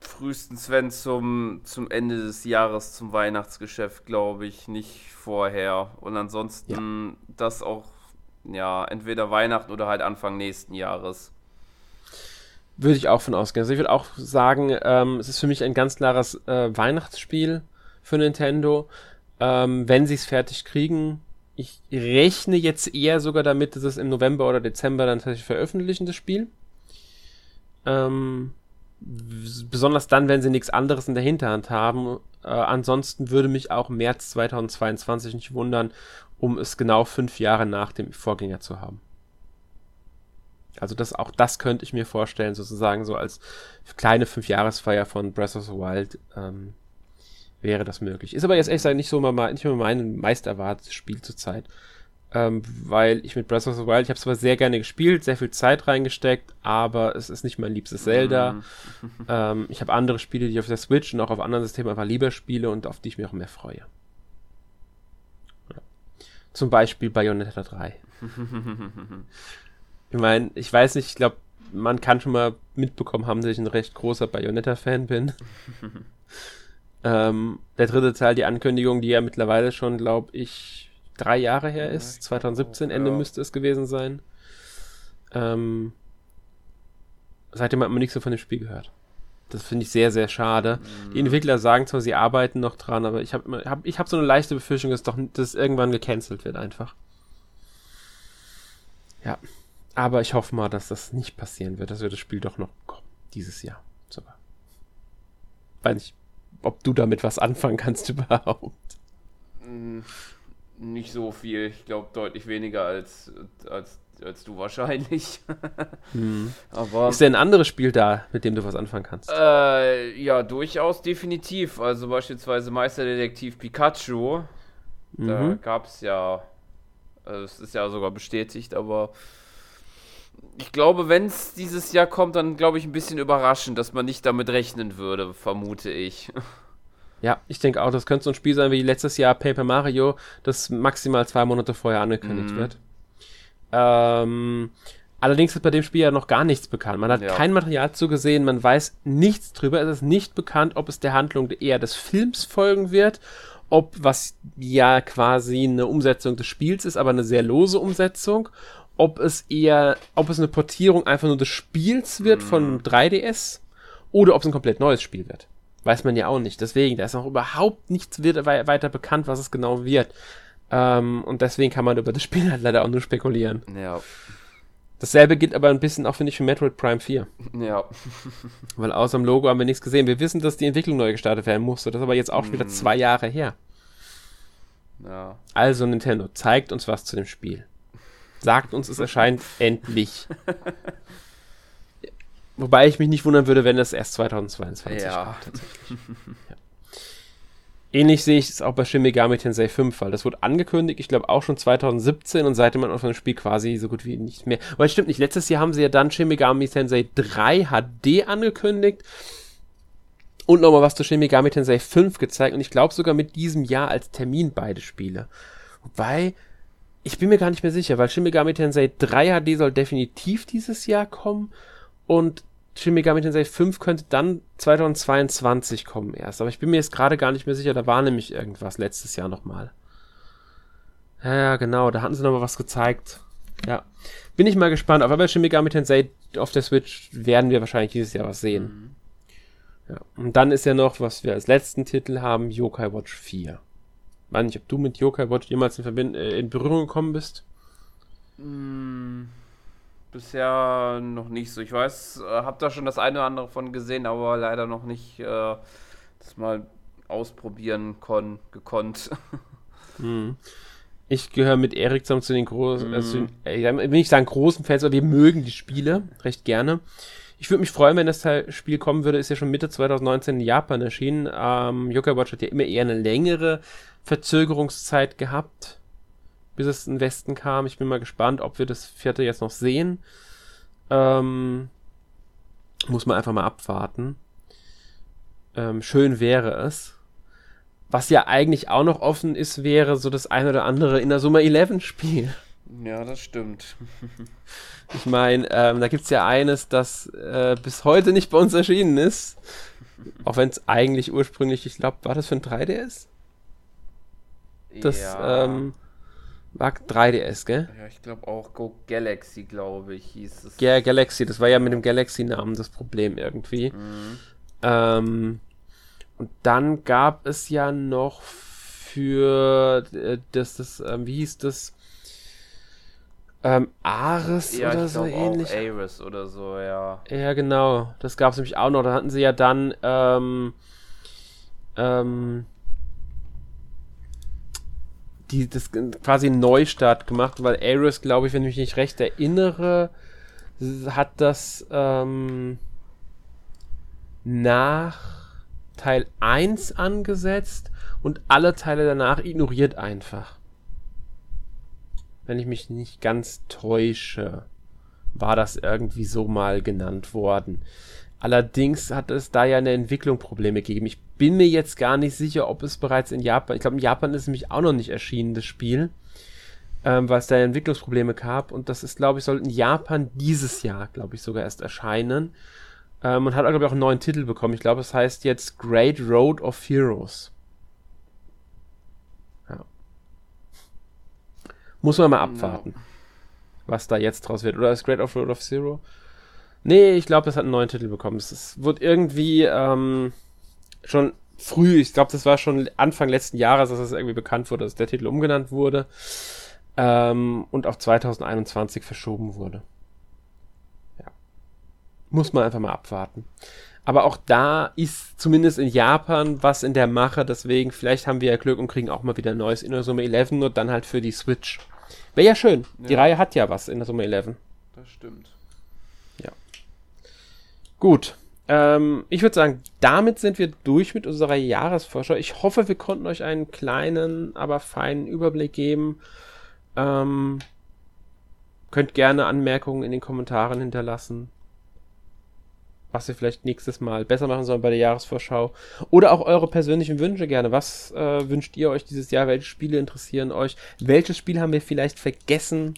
Frühestens, wenn zum, zum Ende des Jahres, zum Weihnachtsgeschäft, glaube ich, nicht vorher. Und ansonsten ja. das auch, ja, entweder Weihnachten oder halt Anfang nächsten Jahres. Würde ich auch von ausgehen. Also ich würde auch sagen, ähm, es ist für mich ein ganz klares äh, Weihnachtsspiel für Nintendo. Ähm, wenn sie es fertig kriegen, ich rechne jetzt eher sogar damit, dass es im November oder Dezember dann tatsächlich veröffentlichen, das Spiel. Ähm, besonders dann, wenn sie nichts anderes in der Hinterhand haben. Äh, ansonsten würde mich auch März 2022 nicht wundern, um es genau fünf Jahre nach dem Vorgänger zu haben. Also das, auch das könnte ich mir vorstellen, sozusagen so als kleine Fünfjahresfeier von Breath of the Wild ähm, wäre das möglich. Ist aber jetzt echt nicht so mal, nicht mehr mein meist erwartetes Spiel zurzeit ähm, weil ich mit Breath of the Wild, ich habe zwar sehr gerne gespielt, sehr viel Zeit reingesteckt, aber es ist nicht mein liebstes Zelda. Mhm. ähm, ich habe andere Spiele, die ich auf der Switch und auch auf anderen Systemen einfach lieber spiele und auf die ich mich auch mehr freue. Zum Beispiel Bayonetta 3. ich meine, ich weiß nicht, ich glaube, man kann schon mal mitbekommen haben, dass ich ein recht großer Bayonetta-Fan bin. ähm, der dritte Teil, die Ankündigung, die ja mittlerweile schon, glaube ich, drei Jahre her ist. 2017 Ende ja. müsste es gewesen sein. Ähm, seitdem hat man nichts so von dem Spiel gehört. Das finde ich sehr, sehr schade. Mhm. Die Entwickler sagen zwar, sie arbeiten noch dran, aber ich habe hab, ich hab so eine leichte Befürchtung, dass, doch, dass irgendwann gecancelt wird einfach. Ja. Aber ich hoffe mal, dass das nicht passieren wird, dass wir das Spiel doch noch kommen. Dieses Jahr sogar. Weiß nicht, ob du damit was anfangen kannst überhaupt. Mhm. Nicht so viel, ich glaube deutlich weniger als, als, als du wahrscheinlich. hm. Aber, Ist denn ein anderes Spiel da, mit dem du was anfangen kannst? Äh, ja, durchaus definitiv. Also beispielsweise Meisterdetektiv Pikachu. Mhm. Da gab es ja, also es ist ja sogar bestätigt, aber ich glaube, wenn es dieses Jahr kommt, dann glaube ich ein bisschen überraschend, dass man nicht damit rechnen würde, vermute ich. Ja, ich denke auch, das könnte so ein Spiel sein wie letztes Jahr Paper Mario, das maximal zwei Monate vorher angekündigt mhm. wird. Ähm, allerdings ist bei dem Spiel ja noch gar nichts bekannt. Man hat ja. kein Material zugesehen, man weiß nichts drüber. Es ist nicht bekannt, ob es der Handlung eher des Films folgen wird, ob was ja quasi eine Umsetzung des Spiels ist, aber eine sehr lose Umsetzung, ob es eher, ob es eine Portierung einfach nur des Spiels wird mhm. von 3DS oder ob es ein komplett neues Spiel wird. Weiß man ja auch nicht. Deswegen, da ist noch überhaupt nichts weiter bekannt, was es genau wird. Ähm, und deswegen kann man über das Spiel halt leider auch nur spekulieren. Ja. Dasselbe gilt aber ein bisschen auch, finde ich, für Metroid Prime 4. Ja. Weil außer dem Logo haben wir nichts gesehen. Wir wissen, dass die Entwicklung neu gestartet werden musste. Das ist aber jetzt auch schon wieder mhm. zwei Jahre her. Ja. Also, Nintendo, zeigt uns was zu dem Spiel. Sagt uns, es erscheint endlich. Wobei ich mich nicht wundern würde, wenn das erst 2022 ja. kommt, ja. Ähnlich sehe ich es auch bei Shin Megami Tensei 5, weil das wurde angekündigt, ich glaube auch schon 2017 und seitdem man auf dem Spiel quasi so gut wie nicht mehr. Aber es stimmt nicht, letztes Jahr haben sie ja dann Shin Megami Tensei 3 HD angekündigt und nochmal was zu Shin Megami Tensei 5 gezeigt und ich glaube sogar mit diesem Jahr als Termin beide Spiele. Wobei, ich bin mir gar nicht mehr sicher, weil Shin Megami Tensei 3 HD soll definitiv dieses Jahr kommen und Shin Megami Tensei 5 könnte dann 2022 kommen erst. Aber ich bin mir jetzt gerade gar nicht mehr sicher. Da war nämlich irgendwas letztes Jahr nochmal. Ja, ja, genau. Da hatten sie nochmal was gezeigt. Ja. Bin ich mal gespannt. Aber bei Shin Megami Tensei auf der Switch werden wir wahrscheinlich dieses Jahr was sehen. Mhm. Ja. Und dann ist ja noch, was wir als letzten Titel haben, Yokai Watch 4. Ich weiß nicht, ob du mit Yokai Watch jemals in, Verbind äh, in Berührung gekommen bist. Mm, bisher noch nicht so. Ich weiß, äh, habe da schon das eine oder andere von gesehen, aber leider noch nicht äh, das mal ausprobieren kon gekonnt. Mhm. Ich gehöre mit Erik zusammen zu den großen, mm. also, äh, will ich sagen großen Fans, aber wir mögen die Spiele recht gerne. Ich würde mich freuen, wenn das Spiel kommen würde. Ist ja schon Mitte 2019 in Japan erschienen. Ähm, Yokai Watch hat ja immer eher eine längere Verzögerungszeit gehabt, bis es in den Westen kam. Ich bin mal gespannt, ob wir das vierte jetzt noch sehen. Ähm, muss man einfach mal abwarten. Ähm, schön wäre es. Was ja eigentlich auch noch offen ist, wäre so das ein oder andere in der Summer 11 Spiel. Ja, das stimmt. ich meine, ähm, da gibt es ja eines, das äh, bis heute nicht bei uns erschienen ist. Auch wenn es eigentlich ursprünglich, ich glaube, war das für ein 3DS? Das ja. ähm, war 3DS, gell? Ja, ich glaube auch Go Galaxy, glaube ich, hieß es. Ja, Galaxy, das war ja mit dem Galaxy-Namen das Problem irgendwie. Mhm. Ähm, und dann gab es ja noch für äh, das, das, ähm, wie hieß das? Ähm, Ares ja, oder so ähnlich. Auch Ares oder so, ja. Ja, genau. Das gab es nämlich auch noch. Da hatten sie ja dann ähm, ähm, die, das quasi einen Neustart gemacht, weil Ares, glaube ich, wenn ich mich nicht recht erinnere, hat das ähm, nach Teil 1 angesetzt und alle Teile danach ignoriert einfach. Wenn ich mich nicht ganz täusche, war das irgendwie so mal genannt worden. Allerdings hat es da ja eine Entwicklung Probleme gegeben. Ich bin mir jetzt gar nicht sicher, ob es bereits in Japan, ich glaube in Japan ist nämlich auch noch nicht erschienen, das Spiel, ähm, weil es da Entwicklungsprobleme gab und das ist, glaube ich, soll in Japan dieses Jahr, glaube ich, sogar erst erscheinen. Ähm, und hat, glaube ich, auch einen neuen Titel bekommen. Ich glaube, es heißt jetzt Great Road of Heroes. Ja. Muss man mal abwarten, no. was da jetzt draus wird. Oder ist Great of Road of Zero? Nee, ich glaube, es hat einen neuen Titel bekommen. Es, wird irgendwie ähm, schon früh, ich glaube, das war schon Anfang letzten Jahres, dass es irgendwie bekannt wurde, dass der Titel umgenannt wurde ähm, und auf 2021 verschoben wurde. Muss man einfach mal abwarten. Aber auch da ist zumindest in Japan was in der Mache, deswegen vielleicht haben wir ja Glück und kriegen auch mal wieder ein neues in der Summe 11 und dann halt für die Switch. Wäre ja schön. Ja. Die Reihe hat ja was in der Summe 11. Das stimmt. Gut. Ähm, ich würde sagen, damit sind wir durch mit unserer Jahresvorschau. Ich hoffe, wir konnten euch einen kleinen, aber feinen Überblick geben. Ähm, könnt gerne Anmerkungen in den Kommentaren hinterlassen was wir vielleicht nächstes Mal besser machen sollen bei der Jahresvorschau. Oder auch eure persönlichen Wünsche gerne. Was äh, wünscht ihr euch dieses Jahr? Welche Spiele interessieren euch? Welches Spiel haben wir vielleicht vergessen,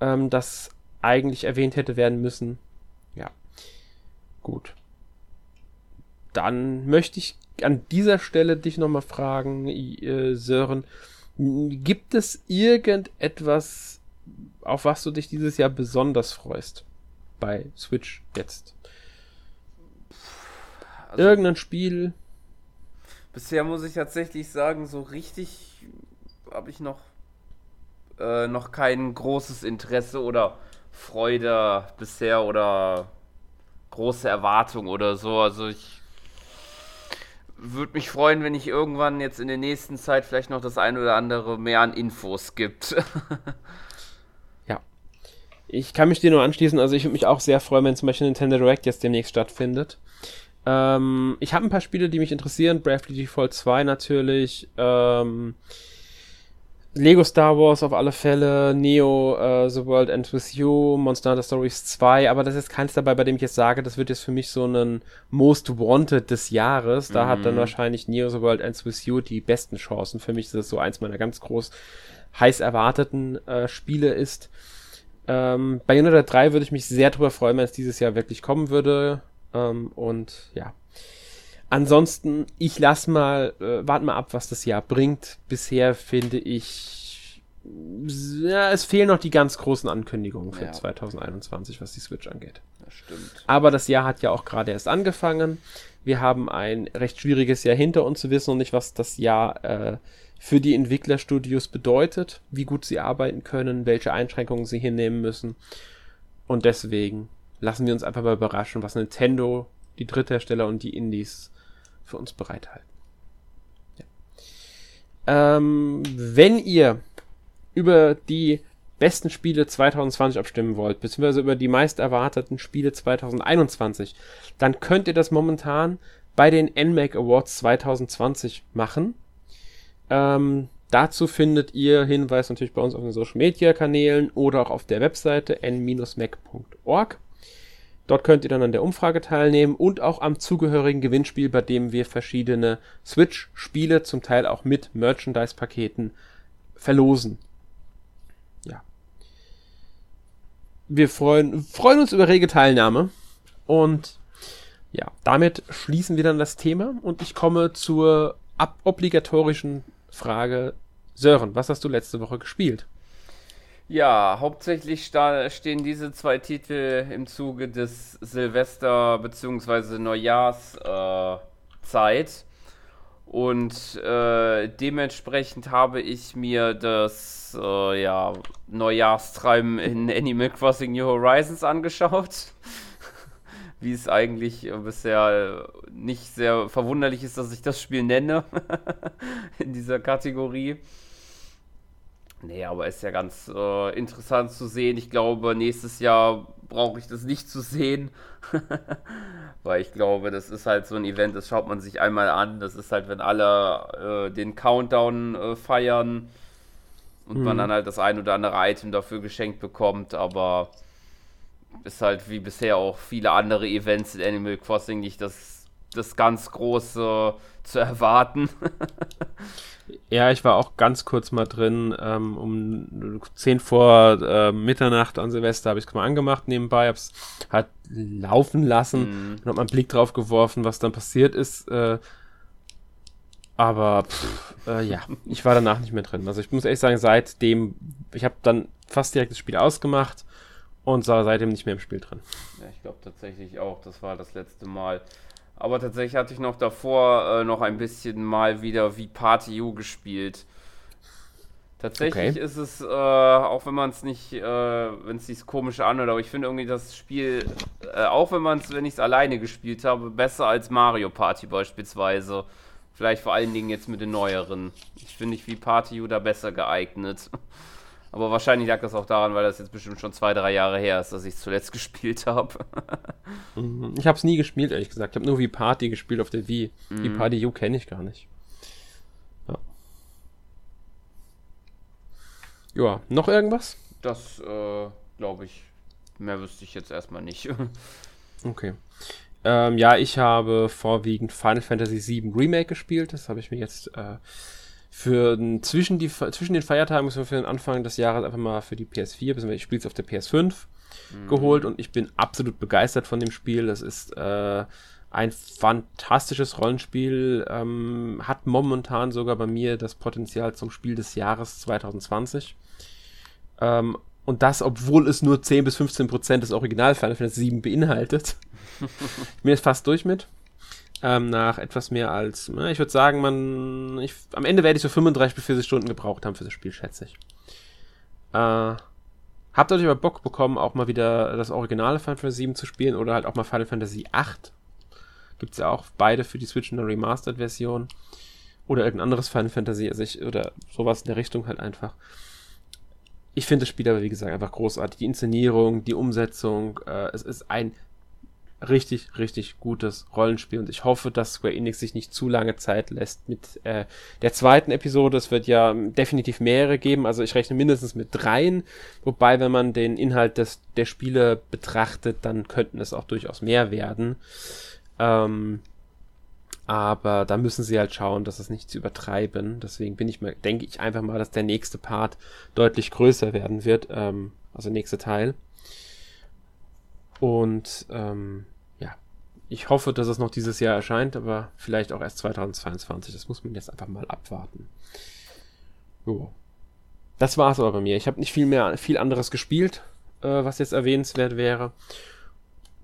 ähm, das eigentlich erwähnt hätte werden müssen? Gut. Dann möchte ich an dieser Stelle dich nochmal fragen, äh, Sören. Gibt es irgendetwas, auf was du dich dieses Jahr besonders freust? Bei Switch jetzt. Also, Irgendein Spiel. Bisher muss ich tatsächlich sagen, so richtig habe ich noch, äh, noch kein großes Interesse oder Freude bisher oder große Erwartung oder so. Also ich würde mich freuen, wenn ich irgendwann jetzt in der nächsten Zeit vielleicht noch das ein oder andere mehr an Infos gibt. ja. Ich kann mich dir nur anschließen. Also ich würde mich auch sehr freuen, wenn zum Beispiel Nintendo Direct jetzt demnächst stattfindet. Ähm, ich habe ein paar Spiele, die mich interessieren. Bravely Default 2 natürlich. Ähm, Lego Star Wars auf alle Fälle, Neo, uh, The World Ends With You, Monster Hunter Stories 2, aber das ist keins dabei, bei dem ich jetzt sage, das wird jetzt für mich so ein Most Wanted des Jahres. Da mhm. hat dann mhm. wahrscheinlich Neo, The World Ends With You die besten Chancen. Für mich ist das so eins meiner ganz groß heiß erwarteten äh, Spiele ist. Ähm, bei Bayonetta 3 würde ich mich sehr drüber freuen, wenn es dieses Jahr wirklich kommen würde. Ähm, und ja. Ansonsten, ich lass mal, äh, warte mal ab, was das Jahr bringt. Bisher finde ich, ja, es fehlen noch die ganz großen Ankündigungen für ja. 2021, was die Switch angeht. Das stimmt. Aber das Jahr hat ja auch gerade erst angefangen. Wir haben ein recht schwieriges Jahr hinter uns. Wir wissen noch nicht, was das Jahr äh, für die Entwicklerstudios bedeutet, wie gut sie arbeiten können, welche Einschränkungen sie hinnehmen müssen. Und deswegen lassen wir uns einfach mal überraschen, was Nintendo, die Dritthersteller und die Indies für uns bereithalten. Ja. Ähm, wenn ihr über die besten Spiele 2020 abstimmen wollt, beziehungsweise über die meist erwarteten Spiele 2021, dann könnt ihr das momentan bei den NMAC Awards 2020 machen. Ähm, dazu findet ihr Hinweis natürlich bei uns auf den Social Media Kanälen oder auch auf der Webseite n-mac.org. Dort könnt ihr dann an der Umfrage teilnehmen und auch am zugehörigen Gewinnspiel, bei dem wir verschiedene Switch-Spiele, zum Teil auch mit Merchandise-Paketen, verlosen. Ja. Wir freuen, freuen uns über rege Teilnahme und ja, damit schließen wir dann das Thema und ich komme zur obligatorischen Frage. Sören, was hast du letzte Woche gespielt? Ja, hauptsächlich stehen diese zwei Titel im Zuge des Silvester- bzw. Neujahrszeit. Äh, und äh, dementsprechend habe ich mir das äh, ja, Neujahrstreiben in Animal Crossing New Horizons angeschaut. Wie es eigentlich bisher nicht sehr verwunderlich ist, dass ich das Spiel nenne in dieser Kategorie. Nee, aber ist ja ganz äh, interessant zu sehen. Ich glaube, nächstes Jahr brauche ich das nicht zu sehen. Weil ich glaube, das ist halt so ein Event, das schaut man sich einmal an. Das ist halt, wenn alle äh, den Countdown äh, feiern und hm. man dann halt das ein oder andere Item dafür geschenkt bekommt. Aber ist halt wie bisher auch viele andere Events in Animal Crossing nicht das, das ganz große zu erwarten. Ja, ich war auch ganz kurz mal drin. Ähm, um 10 vor äh, Mitternacht an Silvester habe ich es mal angemacht nebenbei, habe es halt laufen lassen mhm. und habe mal einen Blick drauf geworfen, was dann passiert ist. Äh, aber pff, äh, ja, ich war danach nicht mehr drin. Also ich muss ehrlich sagen, seitdem, ich habe dann fast direkt das Spiel ausgemacht und war seitdem nicht mehr im Spiel drin. Ja, ich glaube tatsächlich auch, das war das letzte Mal. Aber tatsächlich hatte ich noch davor äh, noch ein bisschen mal wieder wie Party U gespielt. Tatsächlich okay. ist es, äh, auch wenn man es nicht, äh, wenn es sich komisch anhört, aber ich finde irgendwie das Spiel, äh, auch wenn man es, wenn ich es alleine gespielt habe, besser als Mario Party beispielsweise. Vielleicht vor allen Dingen jetzt mit den neueren. Ich finde ich wie Party U da besser geeignet. Aber wahrscheinlich lag das auch daran, weil das jetzt bestimmt schon zwei, drei Jahre her ist, dass ich es zuletzt gespielt habe. Mhm. ich habe es nie gespielt, ehrlich gesagt. Ich habe nur wie Party gespielt auf der Wii. Mhm. Wie Party U kenne ich gar nicht. Ja. ja, noch irgendwas? Das äh, glaube ich. Mehr wüsste ich jetzt erstmal nicht. okay. Ähm, ja, ich habe vorwiegend Final Fantasy VII Remake gespielt. Das habe ich mir jetzt äh, für zwischen, die, zwischen den Feiertagen, müssen wir für den Anfang des Jahres einfach mal für die PS4, beziehungsweise ich spiele es auf der PS5 mhm. geholt und ich bin absolut begeistert von dem Spiel. Das ist äh, ein fantastisches Rollenspiel, ähm, hat momentan sogar bei mir das Potenzial zum Spiel des Jahres 2020. Ähm, und das, obwohl es nur 10 bis 15 Prozent des Original Final Fantasy 7 beinhaltet. ich bin jetzt fast durch mit. Ähm, nach etwas mehr als, ich würde sagen, man, ich, am Ende werde ich so 35 bis 40 Stunden gebraucht haben für das Spiel, schätze ich. Äh, habt ihr euch aber Bock bekommen, auch mal wieder das originale Final Fantasy 7 zu spielen oder halt auch mal Final Fantasy 8? Gibt's ja auch beide für die Switch in der Remastered-Version. Oder irgendein anderes Final Fantasy, also ich, oder sowas in der Richtung halt einfach. Ich finde das Spiel aber, wie gesagt, einfach großartig. Die Inszenierung, die Umsetzung, äh, es ist ein richtig, richtig gutes Rollenspiel und ich hoffe, dass Square Enix sich nicht zu lange Zeit lässt mit äh, der zweiten Episode. Es wird ja definitiv mehrere geben, also ich rechne mindestens mit dreien, wobei, wenn man den Inhalt des, der Spiele betrachtet, dann könnten es auch durchaus mehr werden. Ähm, aber da müssen sie halt schauen, dass es nicht zu übertreiben. Deswegen bin ich mal, denke ich einfach mal, dass der nächste Part deutlich größer werden wird, ähm, also nächste Teil. Und ähm, ja, ich hoffe, dass es noch dieses Jahr erscheint, aber vielleicht auch erst 2022. Das muss man jetzt einfach mal abwarten. Jo. Das war's aber bei mir. Ich habe nicht viel mehr, viel anderes gespielt, äh, was jetzt erwähnenswert wäre.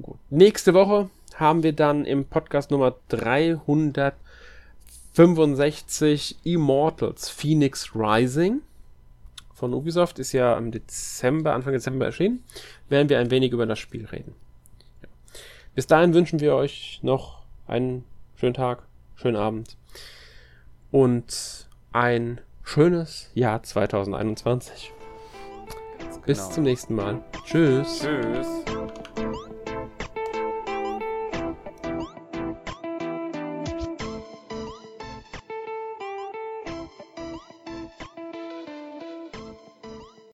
Gut. Nächste Woche haben wir dann im Podcast Nummer 365 Immortals Phoenix Rising von Ubisoft. Ist ja im Dezember, Anfang Dezember erschienen. Werden wir ein wenig über das Spiel reden. Ja. Bis dahin wünschen wir euch noch einen schönen Tag, schönen Abend und ein schönes Jahr 2021. Bis genau. zum nächsten Mal. Tschüss. Tschüss.